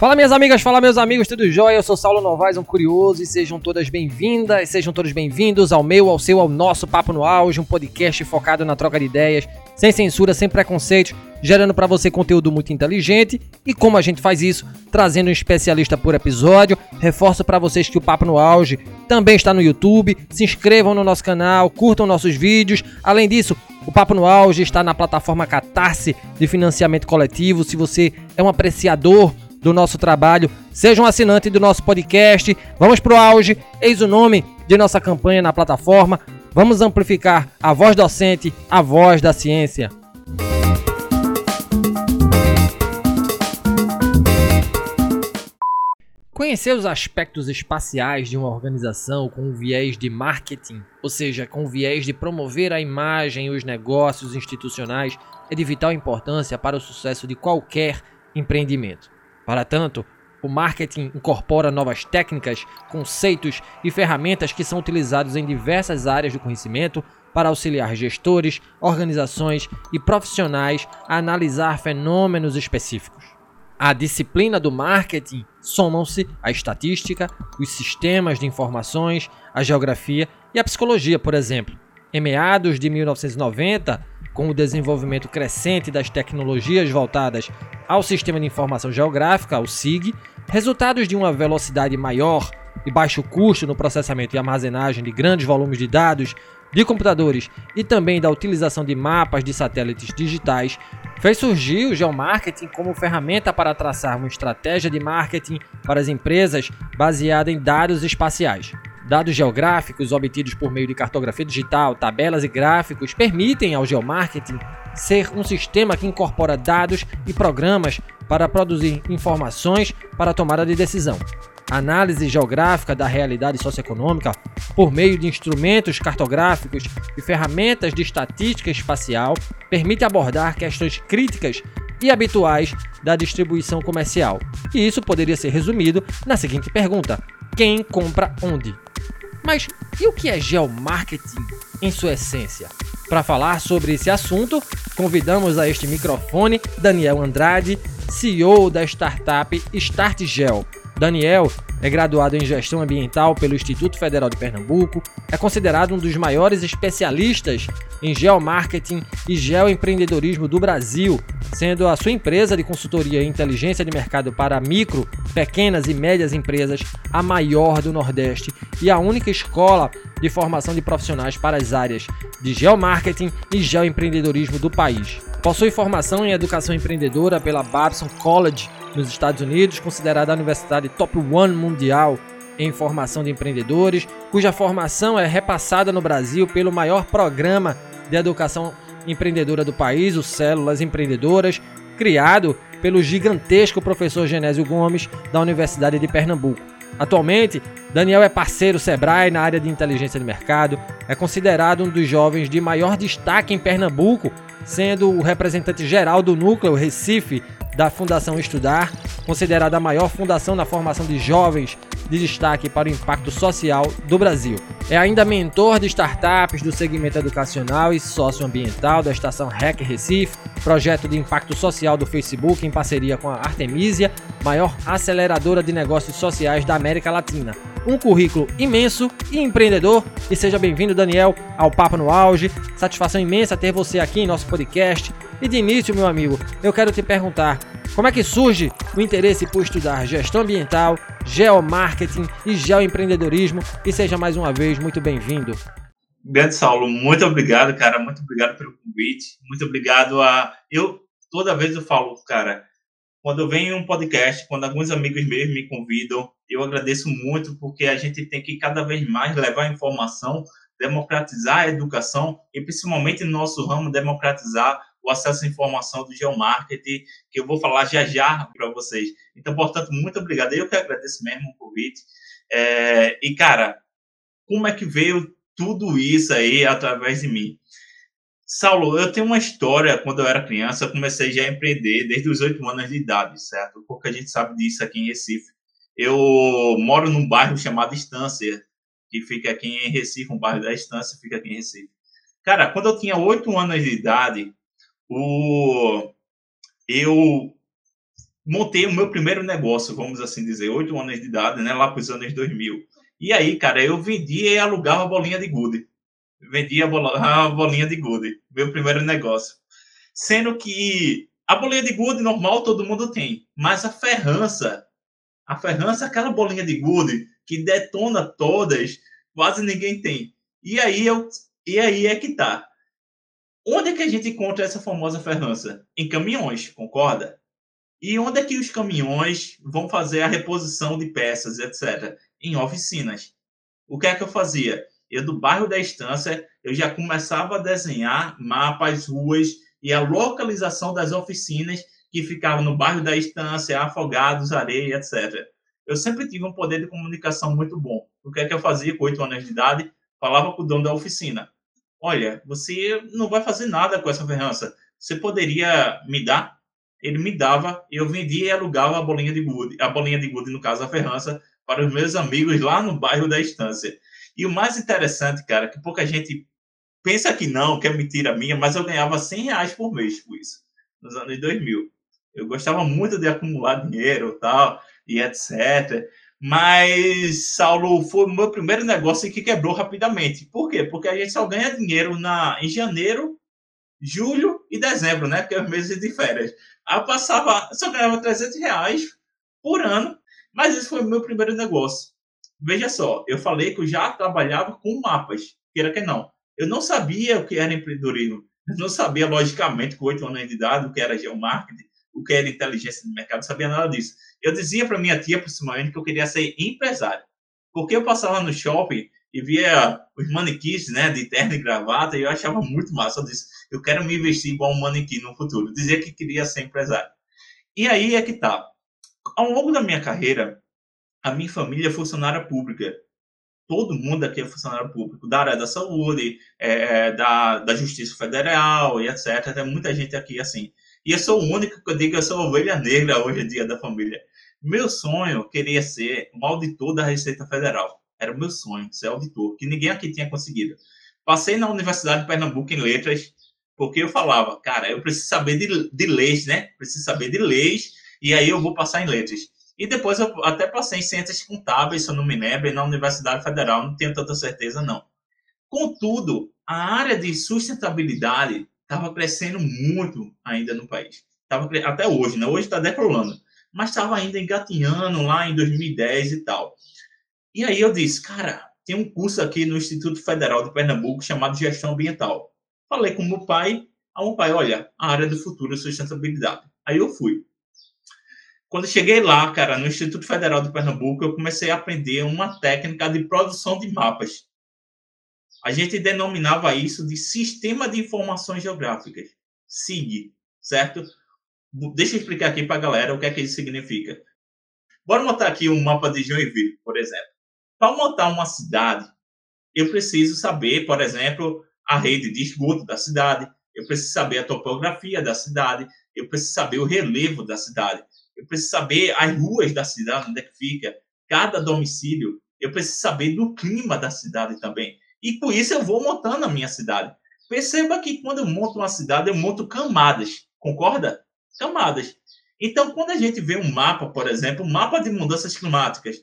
Fala minhas amigas, fala meus amigos, tudo jóia? Eu sou Saulo Novaes, um curioso, e sejam todas bem-vindas, sejam todos bem-vindos ao meu, ao seu, ao nosso Papo no Auge, um podcast focado na troca de ideias, sem censura, sem preconceitos, gerando para você conteúdo muito inteligente. E como a gente faz isso? Trazendo um especialista por episódio. Reforço para vocês que o Papo no Auge também está no YouTube. Se inscrevam no nosso canal, curtam nossos vídeos. Além disso, o Papo no Auge está na plataforma Catarse de financiamento coletivo. Se você é um apreciador do nosso trabalho, seja um assinante do nosso podcast. Vamos pro auge, eis o nome de nossa campanha na plataforma. Vamos amplificar a voz docente, a voz da ciência. Conhecer os aspectos espaciais de uma organização com o viés de marketing, ou seja, com viés de promover a imagem e os negócios institucionais, é de vital importância para o sucesso de qualquer empreendimento. Para tanto, o marketing incorpora novas técnicas, conceitos e ferramentas que são utilizados em diversas áreas do conhecimento para auxiliar gestores, organizações e profissionais a analisar fenômenos específicos. À disciplina do marketing somam-se a estatística, os sistemas de informações, a geografia e a psicologia, por exemplo. Em meados de 1990, com o desenvolvimento crescente das tecnologias voltadas ao Sistema de Informação Geográfica, o SIG, resultados de uma velocidade maior e baixo custo no processamento e armazenagem de grandes volumes de dados de computadores e também da utilização de mapas de satélites digitais, fez surgir o geomarketing como ferramenta para traçar uma estratégia de marketing para as empresas baseada em dados espaciais. Dados geográficos obtidos por meio de cartografia digital, tabelas e gráficos permitem ao geomarketing ser um sistema que incorpora dados e programas para produzir informações para a tomada de decisão. A análise geográfica da realidade socioeconômica por meio de instrumentos cartográficos e ferramentas de estatística espacial permite abordar questões críticas e habituais da distribuição comercial. E isso poderia ser resumido na seguinte pergunta: quem compra onde? Mas e o que é geomarketing em sua essência? Para falar sobre esse assunto, convidamos a este microfone Daniel Andrade, CEO da startup StartGel. Daniel é graduado em Gestão Ambiental pelo Instituto Federal de Pernambuco, é considerado um dos maiores especialistas em geomarketing e geoempreendedorismo do Brasil, sendo a sua empresa de consultoria e inteligência de mercado para micro, pequenas e médias empresas a maior do Nordeste e a única escola de formação de profissionais para as áreas de geomarketing e geoempreendedorismo do país. Possui formação em educação empreendedora pela Babson College nos Estados Unidos, considerada a universidade top one mundial em formação de empreendedores, cuja formação é repassada no Brasil pelo maior programa de educação empreendedora do país, o Células Empreendedoras, criado pelo gigantesco professor Genésio Gomes da Universidade de Pernambuco. Atualmente, Daniel é parceiro Sebrae na área de inteligência de mercado, é considerado um dos jovens de maior destaque em Pernambuco, sendo o representante geral do núcleo Recife da Fundação Estudar, considerada a maior fundação na formação de jovens de destaque para o impacto social do Brasil. É ainda mentor de startups do segmento educacional e socioambiental da Estação REC Recife, projeto de impacto social do Facebook em parceria com a Artemisia, maior aceleradora de negócios sociais da América Latina. Um currículo imenso e empreendedor. E seja bem-vindo, Daniel, ao Papo no Auge. Satisfação imensa ter você aqui em nosso podcast. E de início, meu amigo, eu quero te perguntar: como é que surge o interesse por estudar gestão ambiental, geomarketing e geoempreendedorismo? E seja mais uma vez muito bem-vindo. Grande Saulo, muito obrigado, cara. Muito obrigado pelo convite. Muito obrigado a. Eu, toda vez eu falo, cara, quando eu venho em um podcast, quando alguns amigos meus me convidam, eu agradeço muito porque a gente tem que cada vez mais levar informação, democratizar a educação e principalmente no nosso ramo democratizar acesso à informação do geomarketing, que eu vou falar já já para vocês. Então, portanto, muito obrigado. Eu que agradeço mesmo o convite. É, e, cara, como é que veio tudo isso aí através de mim? Saulo, eu tenho uma história, quando eu era criança, eu comecei já a empreender desde os oito anos de idade, certo? Porque a gente sabe disso aqui em Recife. Eu moro num bairro chamado Estância, que fica aqui em Recife, um bairro da Estância, fica aqui em Recife. Cara, quando eu tinha oito anos de idade, o, eu montei o meu primeiro negócio, vamos assim dizer, oito anos de idade, né, lá para os anos 2000. E aí, cara, eu vendia e alugava bolinha de gude. Vendia a bolinha de gude, meu primeiro negócio. Sendo que a bolinha de gude normal todo mundo tem, mas a ferrança, a ferrança, aquela bolinha de gude que detona todas, quase ninguém tem. E aí eu, e aí é que tá. Onde é que a gente encontra essa famosa ferrança? Em caminhões, concorda? E onde é que os caminhões vão fazer a reposição de peças, etc? Em oficinas. O que é que eu fazia? Eu, do bairro da Estância, eu já começava a desenhar mapas, ruas e a localização das oficinas que ficavam no bairro da Estância, Afogados, Areia, etc. Eu sempre tive um poder de comunicação muito bom. O que é que eu fazia com oito anos de idade? Falava com o dono da oficina. Olha, você não vai fazer nada com essa ferrança. Você poderia me dar? ele me dava, eu vendia e alugava a bolinha de gude, a bolinha de gude, no caso a ferrança, para os meus amigos lá no bairro da Estância. E o mais interessante, cara, que pouca gente pensa que não, que é mentira minha, mas eu ganhava 100 reais por mês com isso, nos anos 2000. Eu gostava muito de acumular dinheiro tal, e etc. Mas, Saulo, foi o meu primeiro negócio que quebrou rapidamente. Por quê? Porque a gente só ganha dinheiro na, em janeiro, julho e dezembro, né? Que é os meses de férias. Aí eu passava, só ganhava 300 reais por ano, mas esse foi o meu primeiro negócio. Veja só, eu falei que eu já trabalhava com mapas, queira que não. Eu não sabia o que era empreendedorismo. Eu não sabia, logicamente, com oito anos de idade, o que era geomarketing, o que era inteligência de mercado, não sabia nada disso. Eu dizia para minha tia, principalmente, que eu queria ser empresário. Porque eu passava no shopping e via os manequins, né, de terno e gravata, e eu achava muito massa. Eu disse, eu quero me vestir igual um manequim no futuro. Dizia que queria ser empresário. E aí é que tá. Ao longo da minha carreira, a minha família é funcionária pública. Todo mundo aqui é funcionário público, da área da saúde, é, da, da Justiça Federal e etc. Tem muita gente aqui assim. E eu sou o único que eu digo que eu sou ovelha negra hoje em dia da família. Meu sonho queria ser um auditor da Receita Federal. Era o meu sonho, ser auditor, que ninguém aqui tinha conseguido. Passei na Universidade de Pernambuco em letras, porque eu falava, cara, eu preciso saber de, de leis, né? Preciso saber de leis, e aí eu vou passar em letras. E depois eu até passei em ciências contábeis, se eu não me lembro, na Universidade Federal, não tenho tanta certeza, não. Contudo, a área de sustentabilidade estava crescendo muito ainda no país. Tava, até hoje, né? Hoje está decolando. Mas estava ainda engatinhando lá em 2010 e tal. E aí eu disse, cara, tem um curso aqui no Instituto Federal de Pernambuco chamado Gestão Ambiental. Falei com meu pai, a meu pai, olha, a área do futuro é sustentabilidade. Aí eu fui. Quando cheguei lá, cara, no Instituto Federal de Pernambuco, eu comecei a aprender uma técnica de produção de mapas. A gente denominava isso de Sistema de Informações Geográficas, SIG, certo? Deixa eu explicar aqui para a galera o que é que isso significa. Bora montar aqui um mapa de Joinville, por exemplo. Para montar uma cidade, eu preciso saber, por exemplo, a rede de esgoto da cidade, eu preciso saber a topografia da cidade, eu preciso saber o relevo da cidade, eu preciso saber as ruas da cidade, onde é que fica, cada domicílio, eu preciso saber do clima da cidade também. E com isso eu vou montando a minha cidade. Perceba que quando eu monto uma cidade, eu monto camadas, concorda? Camadas. Então, quando a gente vê um mapa, por exemplo, um mapa de mudanças climáticas,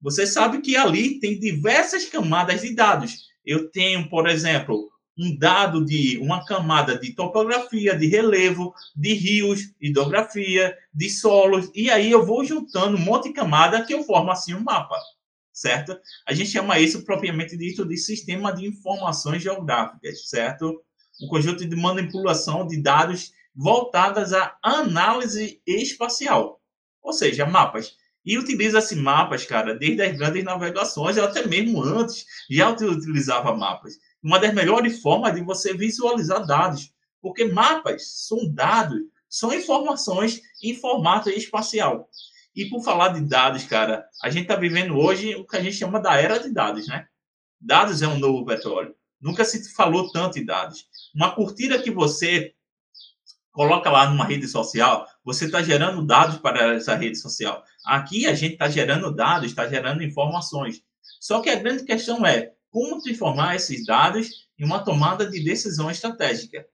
você sabe que ali tem diversas camadas de dados. Eu tenho, por exemplo, um dado de uma camada de topografia, de relevo, de rios, hidrografia, de solos, e aí eu vou juntando um monte de camada que eu formo assim um mapa, certo? A gente chama isso propriamente dito de sistema de informações geográficas, certo? Um conjunto de manipulação de dados voltadas à análise espacial, ou seja, mapas. E utiliza-se mapas, cara, desde as grandes navegações, até mesmo antes já utilizava mapas uma das melhores formas de você visualizar dados, porque mapas são dados, são informações em formato espacial. E por falar de dados, cara, a gente está vivendo hoje o que a gente chama da era de dados, né? Dados é um novo petróleo. Nunca se falou tanto em dados. Uma curtida que você coloca lá numa rede social, você está gerando dados para essa rede social. Aqui a gente está gerando dados, está gerando informações. Só que a grande questão é como transformar esses dados em uma tomada de decisão estratégica.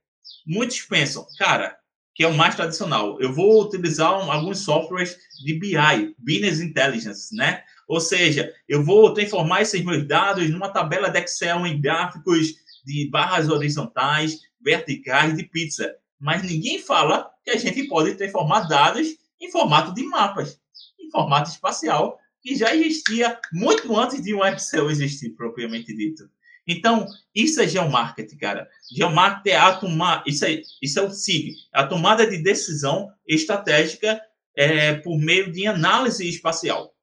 Muitos pensam, cara, que é o mais tradicional. Eu vou utilizar alguns softwares de BI, Business Intelligence, né? Ou seja, eu vou transformar esses meus dados numa tabela de Excel em gráficos de barras horizontais, verticais de pizza. Mas ninguém fala que a gente pode transformar dados em formato de mapas, em formato espacial, que já existia muito antes de um Excel existir propriamente dito. Então, isso é geomarketing, cara. Geomarketing é a tomar, isso é, isso é o SIG, a tomada de decisão estratégica é, por meio de análise espacial.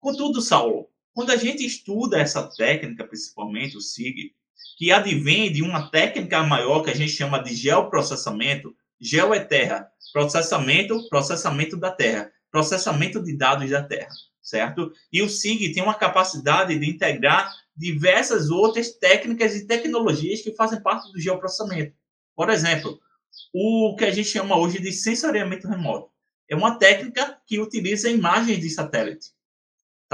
Contudo, Saulo, quando a gente estuda essa técnica, principalmente o SIG, que advém de uma técnica maior que a gente chama de geoprocessamento, geo é terra, processamento, processamento da terra, processamento de dados da terra, certo? E o SIG tem uma capacidade de integrar diversas outras técnicas e tecnologias que fazem parte do geoprocessamento. Por exemplo, o que a gente chama hoje de sensoriamento remoto. É uma técnica que utiliza imagens de satélite.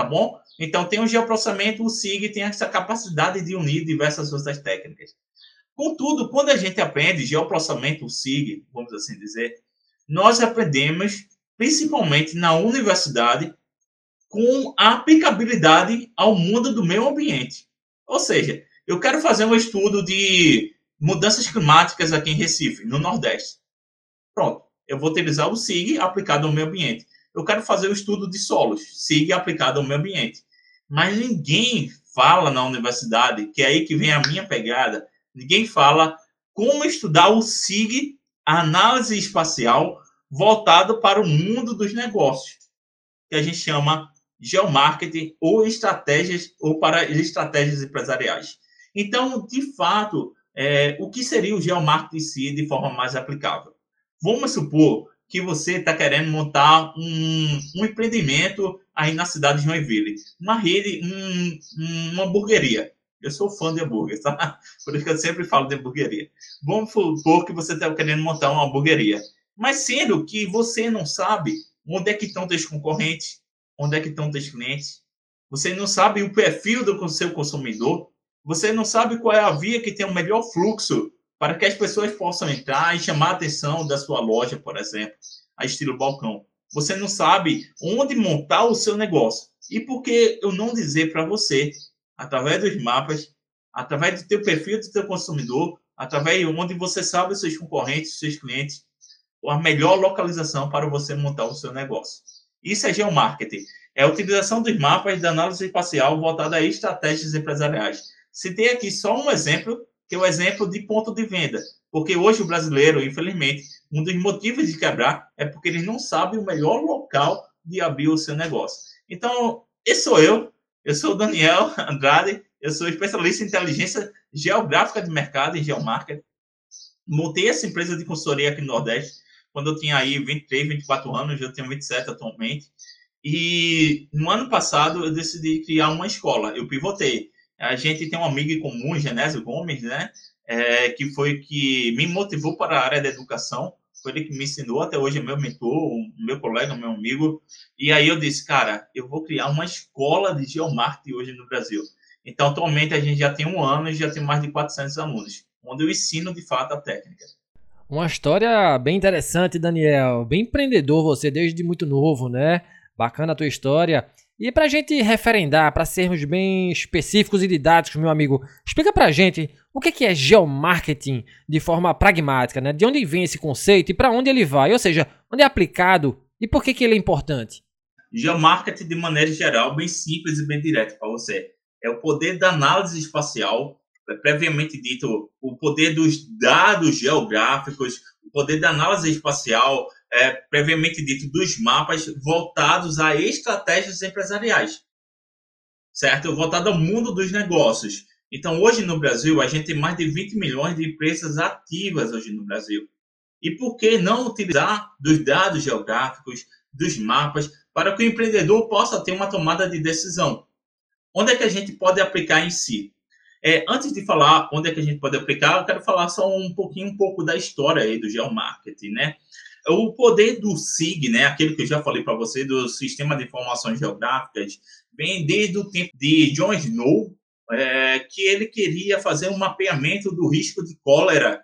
Tá bom? Então, tem o geoprocessamento, o SIG tem essa capacidade de unir diversas outras técnicas. Contudo, quando a gente aprende geoprocessamento, o SIG, vamos assim dizer, nós aprendemos principalmente na universidade com a aplicabilidade ao mundo do meio ambiente. Ou seja, eu quero fazer um estudo de mudanças climáticas aqui em Recife, no Nordeste. Pronto, eu vou utilizar o SIG aplicado ao meio ambiente. Eu quero fazer o estudo de solos, SIG aplicado ao meio ambiente. Mas ninguém fala na universidade, que é aí que vem a minha pegada, ninguém fala como estudar o SIG, a análise espacial, voltado para o mundo dos negócios, que a gente chama geomarketing ou estratégias ou para estratégias empresariais. Então, de fato, é, o que seria o geomarketing em si de forma mais aplicável? Vamos supor que você está querendo montar um, um, empreendimento aí na cidade de Joinville, uma rede, um, uma hamburgueria. Eu sou fã de hambúrguer, tá? Por isso que eu sempre falo de hamburgueria. Vamos supor que você está querendo montar uma hamburgueria. Mas sendo que você não sabe onde é que estão os concorrentes, onde é que estão os clientes. Você não sabe o perfil do seu consumidor. Você não sabe qual é a via que tem o melhor fluxo para que as pessoas possam entrar e chamar a atenção da sua loja, por exemplo, a estilo balcão. Você não sabe onde montar o seu negócio. E por que eu não dizer para você, através dos mapas, através do teu perfil do teu consumidor, através de onde você sabe os seus concorrentes, os seus clientes, a melhor localização para você montar o seu negócio. Isso é geomarketing. É a utilização dos mapas da análise espacial voltada a estratégias empresariais. Citei aqui só um exemplo, é o exemplo de ponto de venda. Porque hoje o brasileiro, infelizmente, um dos motivos de quebrar é porque ele não sabe o melhor local de abrir o seu negócio. Então, esse sou eu. Eu sou o Daniel Andrade. Eu sou especialista em inteligência geográfica de mercado e geomarketing. Montei essa empresa de consultoria aqui no Nordeste quando eu tinha aí 23, 24 anos, eu tenho 27 atualmente. E no ano passado eu decidi criar uma escola, eu pivotei. A gente tem um amigo em comum, Genésio Gomes, né? É, que foi que me motivou para a área da educação. Foi ele que me ensinou, até hoje é meu mentor, meu colega, meu amigo. E aí eu disse, cara, eu vou criar uma escola de geomarketing hoje no Brasil. Então, atualmente, a gente já tem um ano e já tem mais de 400 alunos, onde eu ensino, de fato, a técnica. Uma história bem interessante, Daniel. Bem empreendedor você desde muito novo, né? Bacana a tua história. E para a gente referendar, para sermos bem específicos e didáticos, meu amigo, explica para a gente o que é geomarketing de forma pragmática, né? De onde vem esse conceito e para onde ele vai, ou seja, onde é aplicado e por que, que ele é importante? Geomarketing, de maneira geral, bem simples e bem direto para você. É o poder da análise espacial é previamente dito, o poder dos dados geográficos, o poder da análise espacial, é, previamente dito, dos mapas voltados a estratégias empresariais, certo? Voltado ao mundo dos negócios. Então, hoje no Brasil, a gente tem mais de 20 milhões de empresas ativas hoje no Brasil. E por que não utilizar dos dados geográficos, dos mapas, para que o empreendedor possa ter uma tomada de decisão? Onde é que a gente pode aplicar em si? É, antes de falar onde é que a gente pode aplicar, eu quero falar só um pouquinho, um pouco da história aí do geomarketing, né? O poder do SIG, né, aquele que eu já falei para você, do Sistema de Informações Geográficas, vem desde o tempo de John Snow, é, que ele queria fazer um mapeamento do risco de cólera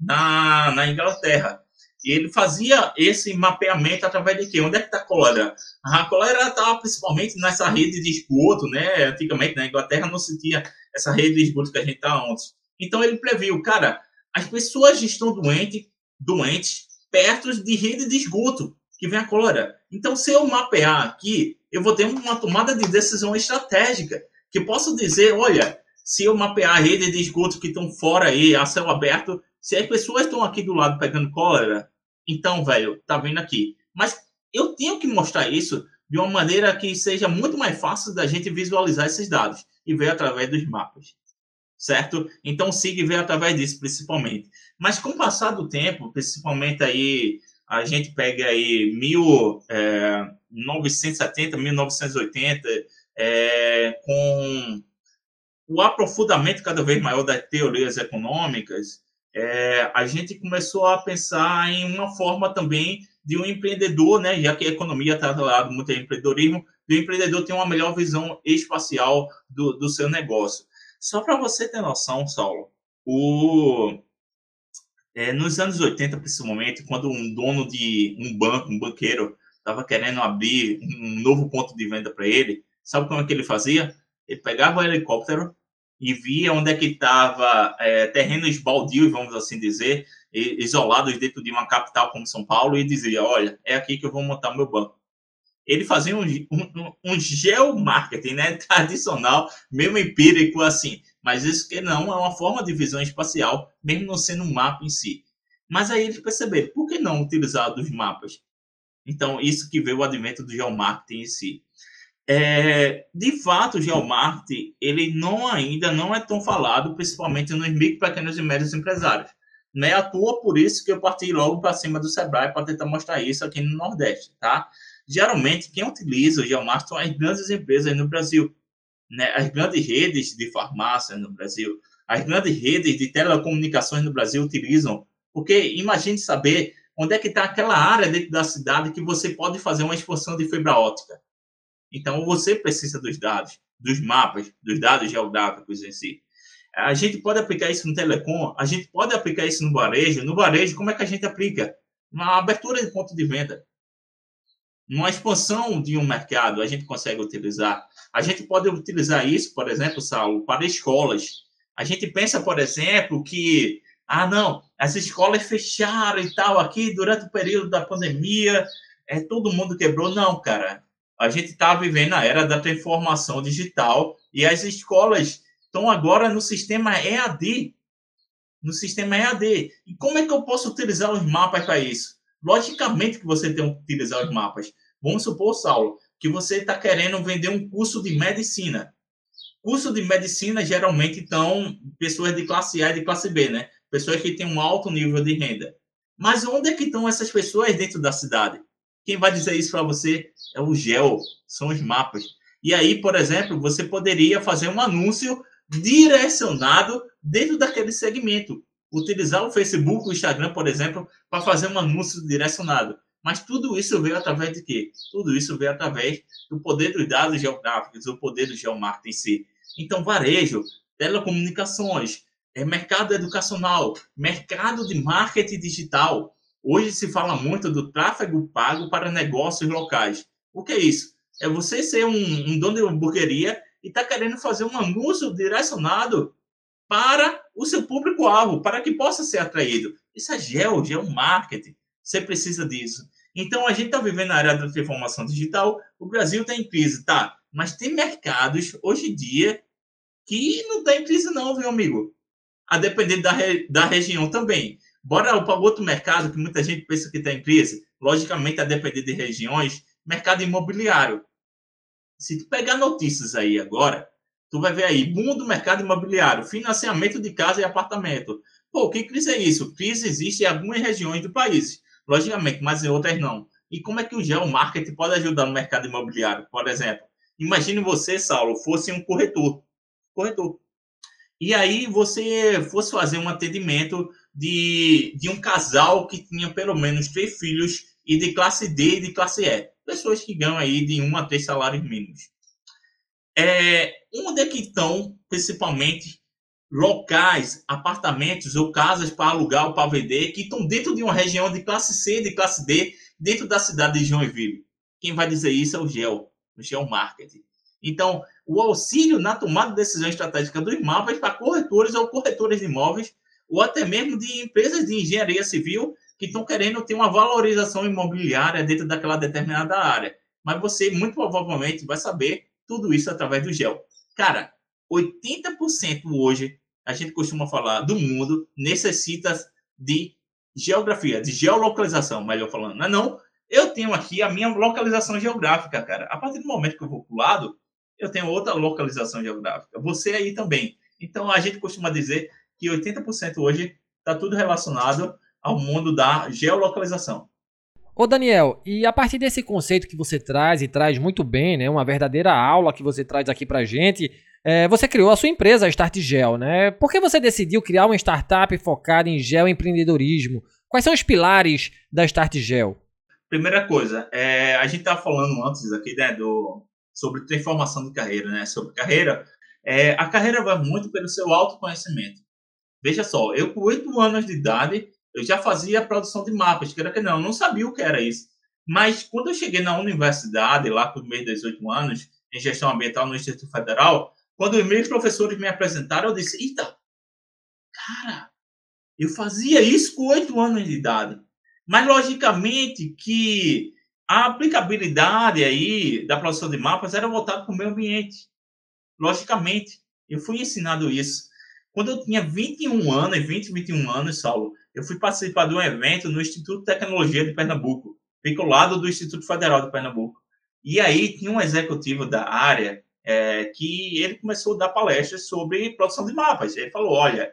na, na Inglaterra. E ele fazia esse mapeamento através de quê? Onde é que está a cólera? A cólera estava principalmente nessa rede de esgoto, né? Antigamente na Inglaterra não se tinha essa rede de esgoto que a gente está ontem. Então ele previu, cara, as pessoas estão doentes, doentes perto de rede de esgoto que vem a cólera. Então, se eu mapear aqui, eu vou ter uma tomada de decisão estratégica que posso dizer, olha, se eu mapear a rede de esgoto que estão fora aí, a céu aberto, se as pessoas estão aqui do lado pegando cólera, então, velho, tá vendo aqui. Mas eu tenho que mostrar isso de uma maneira que seja muito mais fácil da gente visualizar esses dados e ver através dos mapas. Certo? Então, SIG veio através disso, principalmente. Mas com o passar do tempo, principalmente aí, a gente pega aí 1970, 1980, é, com o aprofundamento cada vez maior das teorias econômicas, é, a gente começou a pensar em uma forma também de um empreendedor, né, já que a economia está lado muito ao empreendedorismo, do empreendedor ter uma melhor visão espacial do, do seu negócio. Só para você ter noção, Saulo, o, é, nos anos 80, principalmente, quando um dono de um banco, um banqueiro, estava querendo abrir um novo ponto de venda para ele, sabe como é que ele fazia? Ele pegava o helicóptero, e via onde é que estava é, terrenos baldios, vamos assim dizer, isolados dentro de uma capital como São Paulo, e dizia, olha, é aqui que eu vou montar meu banco. Ele fazia um, um, um geomarketing né, tradicional, mesmo empírico, assim, mas isso que não é uma forma de visão espacial, mesmo não sendo um mapa em si. Mas aí eles perceberam, por que não utilizar dos mapas? Então, isso que veio o advento do geomarketing em si. É, de fato, o geomarketing ele não ainda não é tão falado, principalmente nos micro, pequenos e médios empresários. Não é à toa por isso que eu parti logo para cima do Sebrae para tentar mostrar isso aqui no Nordeste, tá? Geralmente, quem utiliza o geomarketing são as grandes empresas no Brasil, né? As grandes redes de farmácia no Brasil, as grandes redes de telecomunicações no Brasil utilizam, porque imagine saber onde é que está aquela área dentro da cidade que você pode fazer uma expansão de fibra ótica então, você precisa dos dados, dos mapas, dos dados geográficos em si. A gente pode aplicar isso no telecom, a gente pode aplicar isso no varejo. No varejo, como é que a gente aplica? Na abertura de ponto de venda. Numa expansão de um mercado, a gente consegue utilizar. A gente pode utilizar isso, por exemplo, Saulo, para escolas. A gente pensa, por exemplo, que, ah, não, as escolas fecharam e tal aqui durante o período da pandemia, é, todo mundo quebrou. Não, cara a gente está vivendo a era da transformação digital e as escolas estão agora no sistema EAD. No sistema EAD. E como é que eu posso utilizar os mapas para isso? Logicamente que você tem que utilizar os mapas. Vamos supor, Saulo, que você está querendo vender um curso de medicina. Curso de medicina geralmente estão pessoas de classe A e de classe B, né? Pessoas que têm um alto nível de renda. Mas onde é que estão essas pessoas dentro da cidade? Quem vai dizer isso para você é o GEO, são os mapas. E aí, por exemplo, você poderia fazer um anúncio direcionado dentro daquele segmento. Utilizar o Facebook, o Instagram, por exemplo, para fazer um anúncio direcionado. Mas tudo isso veio através de quê? Tudo isso veio através do poder dos dados geográficos, do poder do geomarketing em si. Então, varejo, telecomunicações, é mercado educacional, mercado de marketing digital, Hoje se fala muito do tráfego pago para negócios locais. O que é isso? É você ser um, um dono de hamburgueria e está querendo fazer um anúncio direcionado para o seu público-alvo, para que possa ser atraído. Isso é geo, geomarketing. Você precisa disso. Então, a gente está vivendo na era da transformação digital. O Brasil está em crise, tá? Mas tem mercados, hoje em dia, que não está em crise não, viu, amigo? A depender da, re... da região também. Bora para outro mercado que muita gente pensa que está em crise. Logicamente, a depender de regiões, mercado imobiliário. Se tu pegar notícias aí agora, tu vai ver aí, boom do mercado imobiliário, financiamento de casa e apartamento. Pô, que crise é isso? Crise existe em algumas regiões do país, logicamente, mas em outras não. E como é que o geomarketing pode ajudar no mercado imobiliário? Por exemplo, imagine você, Saulo, fosse um corretor. Corretor. E aí você fosse fazer um atendimento de, de um casal que tinha pelo menos três filhos e de classe D e de classe E. Pessoas que ganham aí de um a três salários mínimos. É, onde é que estão, principalmente, locais, apartamentos ou casas para alugar ou para vender que estão dentro de uma região de classe C, de classe D, dentro da cidade de Joinville. Quem vai dizer isso é o GEL, o GEL Marketing. Então, o auxílio na tomada de decisão estratégica dos mapas para corretores ou corretores de imóveis, ou até mesmo de empresas de engenharia civil que estão querendo ter uma valorização imobiliária dentro daquela determinada área. Mas você, muito provavelmente, vai saber tudo isso através do GEL. Cara, 80% hoje, a gente costuma falar, do mundo necessita de geografia, de geolocalização, melhor falando. Não, é não, eu tenho aqui a minha localização geográfica, cara. A partir do momento que eu vou para o lado, eu tenho outra localização geográfica. Você aí também. Então, a gente costuma dizer que 80% hoje está tudo relacionado ao mundo da geolocalização. Ô Daniel, e a partir desse conceito que você traz e traz muito bem, né, uma verdadeira aula que você traz aqui pra gente, é, você criou a sua empresa, a Start Gel, né? Por que você decidiu criar uma startup focada em geoempreendedorismo? Quais são os pilares da Start Gel? Primeira coisa, é, a gente estava falando antes aqui, né, do, sobre transformação de carreira, né? Sobre carreira, é, a carreira vai muito pelo seu autoconhecimento. Veja só, eu com oito anos de idade, eu já fazia produção de mapas, que era que não, não sabia o que era isso. Mas quando eu cheguei na universidade, lá com meus 18 anos, em gestão ambiental no Instituto Federal, quando os meus professores me apresentaram, eu disse: Eita, cara, eu fazia isso com oito anos de idade. Mas, logicamente, que a aplicabilidade aí da produção de mapas era voltada para o meio ambiente. Logicamente, eu fui ensinado isso. Quando eu tinha 21 anos, 20, 21 anos, Saulo, eu fui participar de um evento no Instituto de Tecnologia de Pernambuco, fica ao lado do Instituto Federal de Pernambuco. E aí tinha um executivo da área é, que ele começou a dar palestras sobre produção de mapas. Ele falou, olha,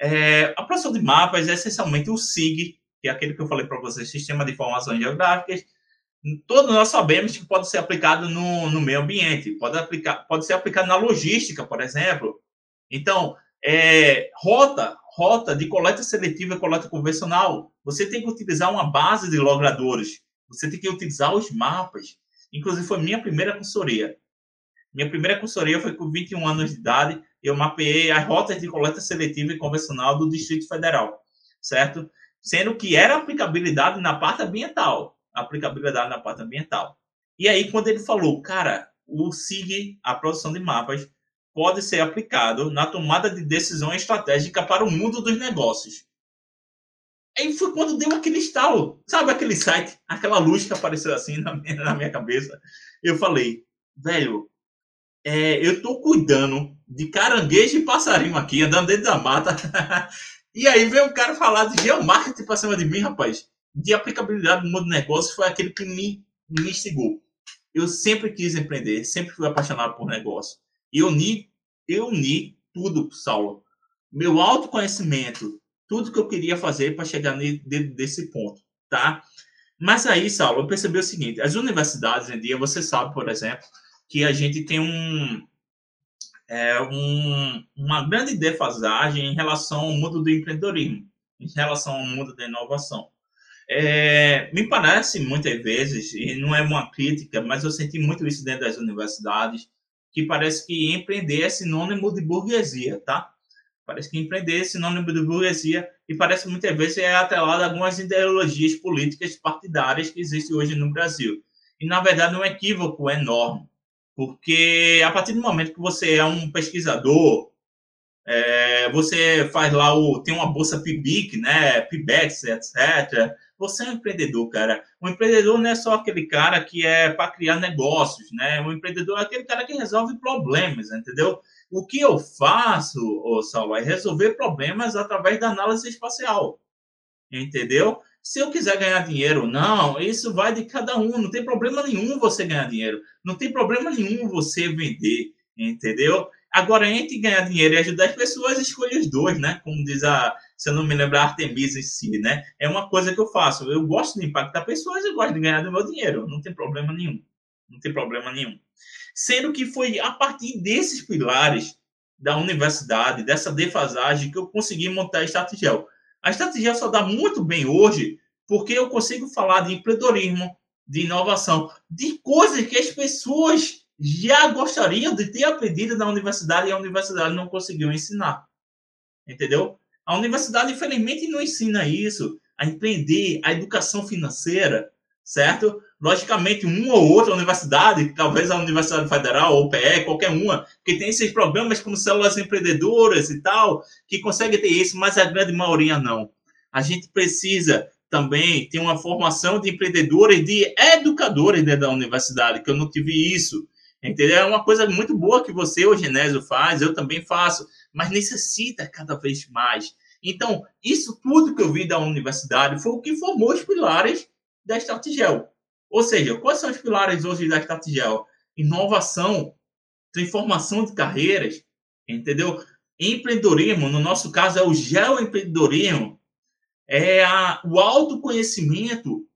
é, a produção de mapas é essencialmente o SIG, que é aquele que eu falei para vocês, Sistema de Informações Geográficas. Todos nós sabemos que pode ser aplicado no, no meio ambiente, pode, aplicar, pode ser aplicado na logística, por exemplo. Então, é, rota, rota de coleta seletiva e coleta convencional. Você tem que utilizar uma base de logradores. Você tem que utilizar os mapas. Inclusive, foi minha primeira consultoria. Minha primeira consultoria foi com 21 anos de idade. Eu mapeei as rotas de coleta seletiva e convencional do Distrito Federal, certo? Sendo que era aplicabilidade na parte ambiental. Aplicabilidade na parte ambiental. E aí, quando ele falou, cara, o SIG, a produção de mapas, pode ser aplicado na tomada de decisão estratégica para o mundo dos negócios. Aí foi quando deu aquele estalo, sabe aquele site, aquela luz que apareceu assim na minha, na minha cabeça. Eu falei, velho, é, eu tô cuidando de caranguejo e passarinho aqui, andando dentro da mata. e aí veio um cara falar de geomarketing para cima de mim, rapaz. De aplicabilidade no mundo do negócio foi aquele que me, me instigou. Eu sempre quis empreender, sempre fui apaixonado por negócio. Eu uni, eu uni tudo, Saulo. Meu autoconhecimento, tudo que eu queria fazer para chegar nesse ponto, tá? Mas aí, Saulo, eu percebi o seguinte: as universidades em dia, você sabe, por exemplo, que a gente tem um, é, um, uma grande defasagem em relação ao mundo do empreendedorismo, em relação ao mundo da inovação. É, me parece muitas vezes, e não é uma crítica, mas eu senti muito isso dentro das universidades, que parece que empreender é sinônimo de burguesia, tá? Parece que empreender é sinônimo de burguesia e parece muitas vezes é atrelado a algumas ideologias políticas partidárias que existem hoje no Brasil. E, na verdade, é um equívoco enorme, porque a partir do momento que você é um pesquisador, é, você faz lá o. tem uma bolsa PIBIC, né? PIBEX, etc. Você é um empreendedor, cara. Um empreendedor não é só aquele cara que é para criar negócios, né? Um empreendedor é aquele cara que resolve problemas, entendeu? O que eu faço, ô Saulo, é resolver problemas através da análise espacial, entendeu? Se eu quiser ganhar dinheiro, não, isso vai de cada um. Não tem problema nenhum você ganhar dinheiro. Não tem problema nenhum você vender, entendeu? Agora, entre ganhar dinheiro e ajudar as pessoas, escolha os dois, né? Como diz a, se eu não me lembro, a Artemisa em si, né? É uma coisa que eu faço. Eu gosto de impactar pessoas e gosto de ganhar do meu dinheiro. Não tem problema nenhum. Não tem problema nenhum. Sendo que foi a partir desses pilares da universidade, dessa defasagem, que eu consegui montar a Estrategel. A Estrategel só dá muito bem hoje porque eu consigo falar de empreendedorismo, de inovação, de coisas que as pessoas já gostariam de ter aprendido na universidade e a universidade não conseguiu ensinar. entendeu? A universidade, infelizmente, não ensina isso, a empreender, a educação financeira, certo? Logicamente, uma ou outra universidade, talvez a Universidade Federal ou PE, qualquer uma, que tem esses programas como células empreendedoras e tal, que consegue ter isso, mas a grande maioria não. A gente precisa também ter uma formação de empreendedores, de educadores dentro da universidade, que eu não tive isso. Entendeu? É uma coisa muito boa que você, o Genésio, faz, eu também faço, mas necessita cada vez mais. Então, isso tudo que eu vi da universidade foi o que formou os pilares da Strategel. Ou seja, quais são os pilares hoje da Strategel? Inovação, transformação de carreiras, entendeu? Empreendedorismo, no nosso caso é o geoempreendedorismo, é a, o autoconhecimento,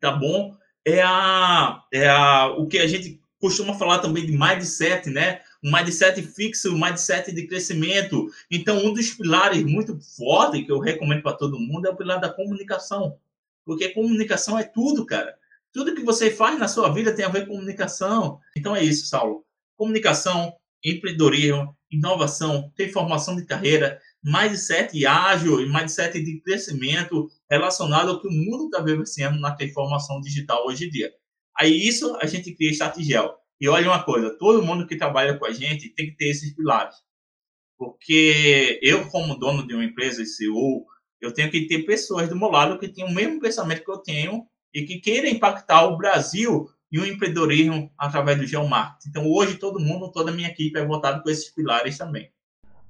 tá bom? É, a, é a, o que a gente costuma falar também de mindset, né? Um mindset fixo, um mindset de crescimento. Então, um dos pilares muito forte que eu recomendo para todo mundo é o pilar da comunicação. Porque comunicação é tudo, cara. Tudo que você faz na sua vida tem a ver com comunicação. Então é isso, Saulo. Comunicação, empreendedorismo, inovação, transformação de carreira, mindset ágil e mindset de crescimento relacionado ao que o mundo está vivenciando na transformação digital hoje em dia. Aí isso a gente cria estratégia. E olha uma coisa, todo mundo que trabalha com a gente tem que ter esses pilares. Porque eu, como dono de uma empresa CEO, eu tenho que ter pessoas do meu lado que tenham o mesmo pensamento que eu tenho e que queiram impactar o Brasil e o empreendedorismo através do geomarketing. Então, hoje, todo mundo, toda a minha equipe é voltado com esses pilares também.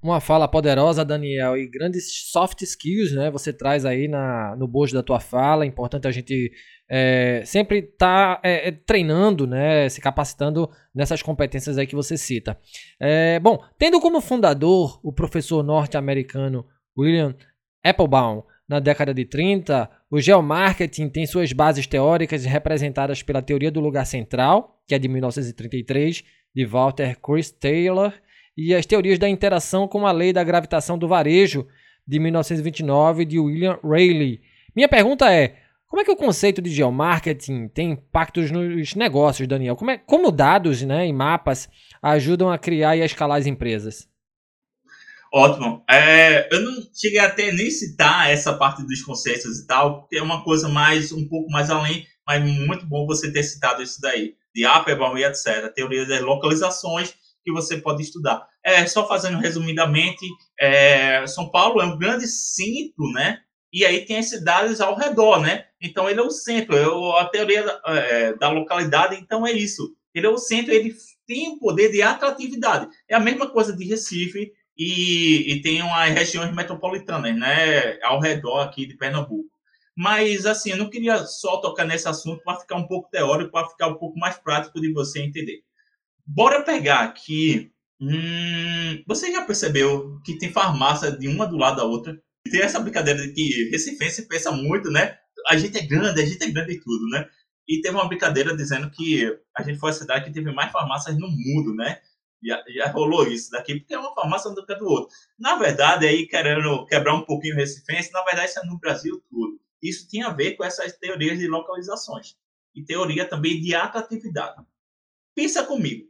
Uma fala poderosa, Daniel, e grandes soft skills, né? Você traz aí na, no bojo da tua fala. É importante a gente é, sempre estar tá, é, é, treinando, né? Se capacitando nessas competências aí que você cita. É, bom, tendo como fundador o professor norte-americano William Applebaum na década de 30, o geomarketing tem suas bases teóricas representadas pela teoria do lugar central, que é de 1933, de Walter Chris Taylor e as teorias da interação com a lei da gravitação do varejo de 1929 de William Rayleigh. Minha pergunta é: como é que o conceito de geomarketing tem impactos nos negócios, Daniel? Como, é, como dados né, e mapas ajudam a criar e a escalar as empresas? Ótimo. É, eu não cheguei até nem citar essa parte dos conceitos e tal, porque é uma coisa mais um pouco mais além, mas muito bom você ter citado isso daí, de Applebaum e etc. Teoria das localizações que você pode estudar. É, só fazendo resumidamente, é, São Paulo é um grande centro, né? E aí tem as cidades ao redor, né? Então ele é o centro, é a teoria da, é, da localidade, então é isso. Ele é o centro, ele tem o poder de atratividade. É a mesma coisa de Recife e, e tem as regiões metropolitanas, né? Ao redor aqui de Pernambuco. Mas, assim, eu não queria só tocar nesse assunto para ficar um pouco teórico, para ficar um pouco mais prático de você entender. Bora pegar aqui. Hum, você já percebeu que tem farmácia de uma do lado da outra? Tem essa brincadeira de que Recife pensa muito, né? A gente é grande, a gente é grande e tudo, né? E teve uma brincadeira dizendo que a gente foi a cidade que teve mais farmácias no mundo, né? Já, já rolou isso daqui, porque é uma farmácia do que do outro. Na verdade, aí querendo quebrar um pouquinho o Recife, na verdade, isso é no Brasil tudo. Isso tinha a ver com essas teorias de localizações e teoria também de atratividade. Pensa comigo.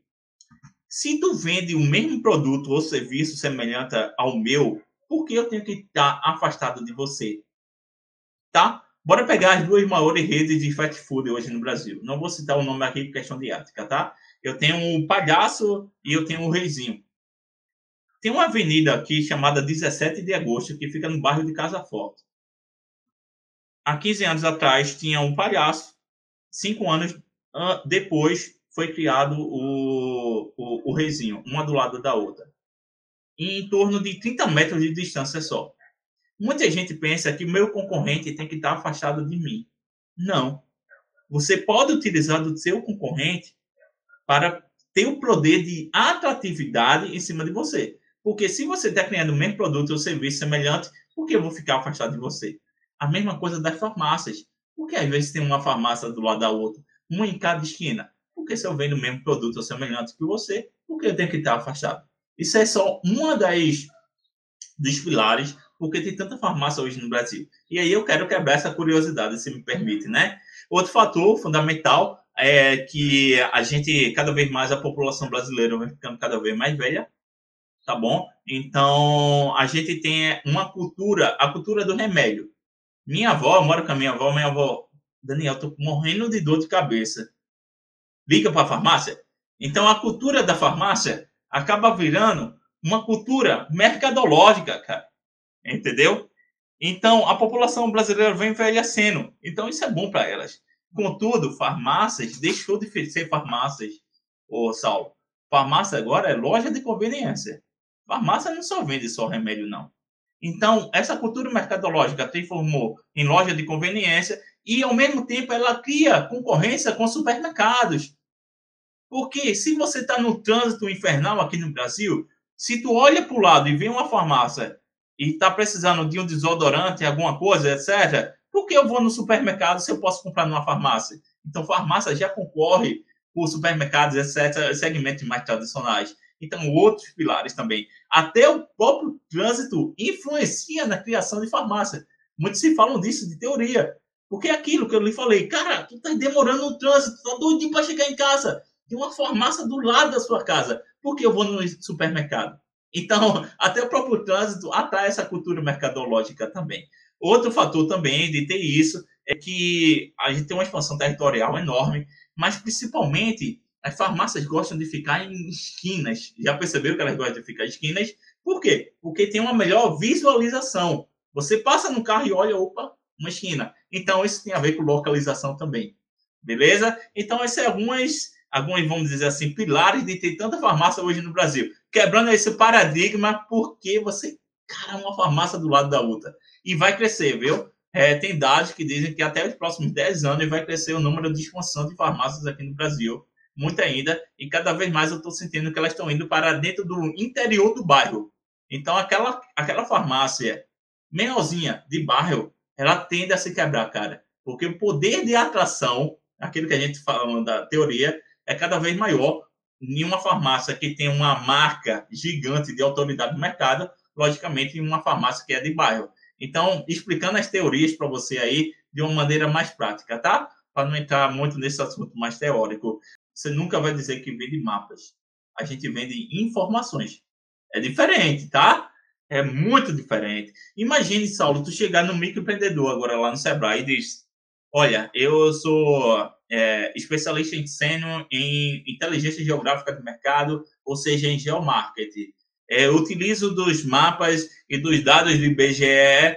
Se tu vende o mesmo produto ou serviço semelhante ao meu, por que eu tenho que estar afastado de você? Tá? Bora pegar as duas maiores redes de fast food hoje no Brasil. Não vou citar o nome aqui por questão de ética, tá? Eu tenho o Palhaço e eu tenho o Reizinho. Tem uma avenida aqui chamada 17 de Agosto que fica no bairro de Casa Forte. Há 15 anos atrás tinha um Palhaço. Cinco anos depois foi criado o, o, o reizinho, uma do lado da outra. Em torno de 30 metros de distância só. Muita gente pensa que o meu concorrente tem que estar afastado de mim. Não. Você pode utilizar do seu concorrente para ter o poder de atratividade em cima de você. Porque se você está criando o mesmo produto ou serviço semelhante, por que eu vou ficar afastado de você? A mesma coisa das farmácias. Porque às vezes tem uma farmácia do lado da outra, uma em cada esquina. Porque se eu vendo o mesmo produto ou semelhante que você, por que eu tenho que estar afastado? Isso é só uma das dos pilares, porque tem tanta farmácia hoje no Brasil. E aí eu quero quebrar essa curiosidade, se me permite, né? Outro fator fundamental é que a gente, cada vez mais, a população brasileira vai ficando cada vez mais velha. tá bom? Então, a gente tem uma cultura, a cultura do remédio. Minha avó, eu moro com a minha avó, minha avó, Daniel, tô morrendo de dor de cabeça. Liga para a farmácia. Então, a cultura da farmácia acaba virando uma cultura mercadológica, cara. Entendeu? Então, a população brasileira vem envelhecendo. Então, isso é bom para elas. Contudo, farmácias deixou de ser farmácias, ô Saulo. Farmácia agora é loja de conveniência. Farmácia não só vende só remédio, não. Então, essa cultura mercadológica transformou em loja de conveniência e, ao mesmo tempo, ela cria concorrência com supermercados. Porque se você está no trânsito infernal aqui no Brasil, se tu olha para o lado e vê uma farmácia e está precisando de um desodorante, alguma coisa, etc., por que eu vou no supermercado se eu posso comprar numa farmácia? Então, farmácia já concorre por supermercados, etc., segmentos mais tradicionais. Então, outros pilares também. Até o próprio trânsito influencia na criação de farmácia. Muitos se falam disso, de teoria. Porque é aquilo que eu lhe falei. Cara, tu tá demorando no trânsito, tá doidinho para chegar em casa. Uma farmácia do lado da sua casa. Por que eu vou no supermercado? Então, até o próprio trânsito atrai essa cultura mercadológica também. Outro fator também de ter isso é que a gente tem uma expansão territorial enorme, mas principalmente as farmácias gostam de ficar em esquinas. Já percebeu que elas gostam de ficar em esquinas? Por quê? Porque tem uma melhor visualização. Você passa no carro e olha, opa, uma esquina. Então, isso tem a ver com localização também. Beleza? Então, essas são algumas, algumas, vamos dizer assim, pilares de ter tanta farmácia hoje no Brasil. Quebrando esse paradigma, porque você, cara, uma farmácia do lado da outra. E vai crescer, viu? É, tem dados que dizem que até os próximos 10 anos vai crescer o número de expansão de farmácias aqui no Brasil muito ainda, e cada vez mais eu estou sentindo que elas estão indo para dentro do interior do bairro. Então, aquela, aquela farmácia menorzinha de bairro, ela tende a se quebrar, cara. Porque o poder de atração, aquilo que a gente fala da teoria, é cada vez maior em uma farmácia que tem uma marca gigante de autoridade do mercado, logicamente em uma farmácia que é de bairro. Então, explicando as teorias para você aí de uma maneira mais prática, tá? Para não entrar muito nesse assunto mais teórico. Você nunca vai dizer que vende mapas. A gente vende informações. É diferente, tá? É muito diferente. Imagine, Saulo, tu chegar no microempreendedor agora lá no Sebrae e diz: Olha, eu sou é, especialista em sênior em inteligência geográfica de mercado, ou seja, em geomarketing. É, utilizo dos mapas e dos dados do IBGE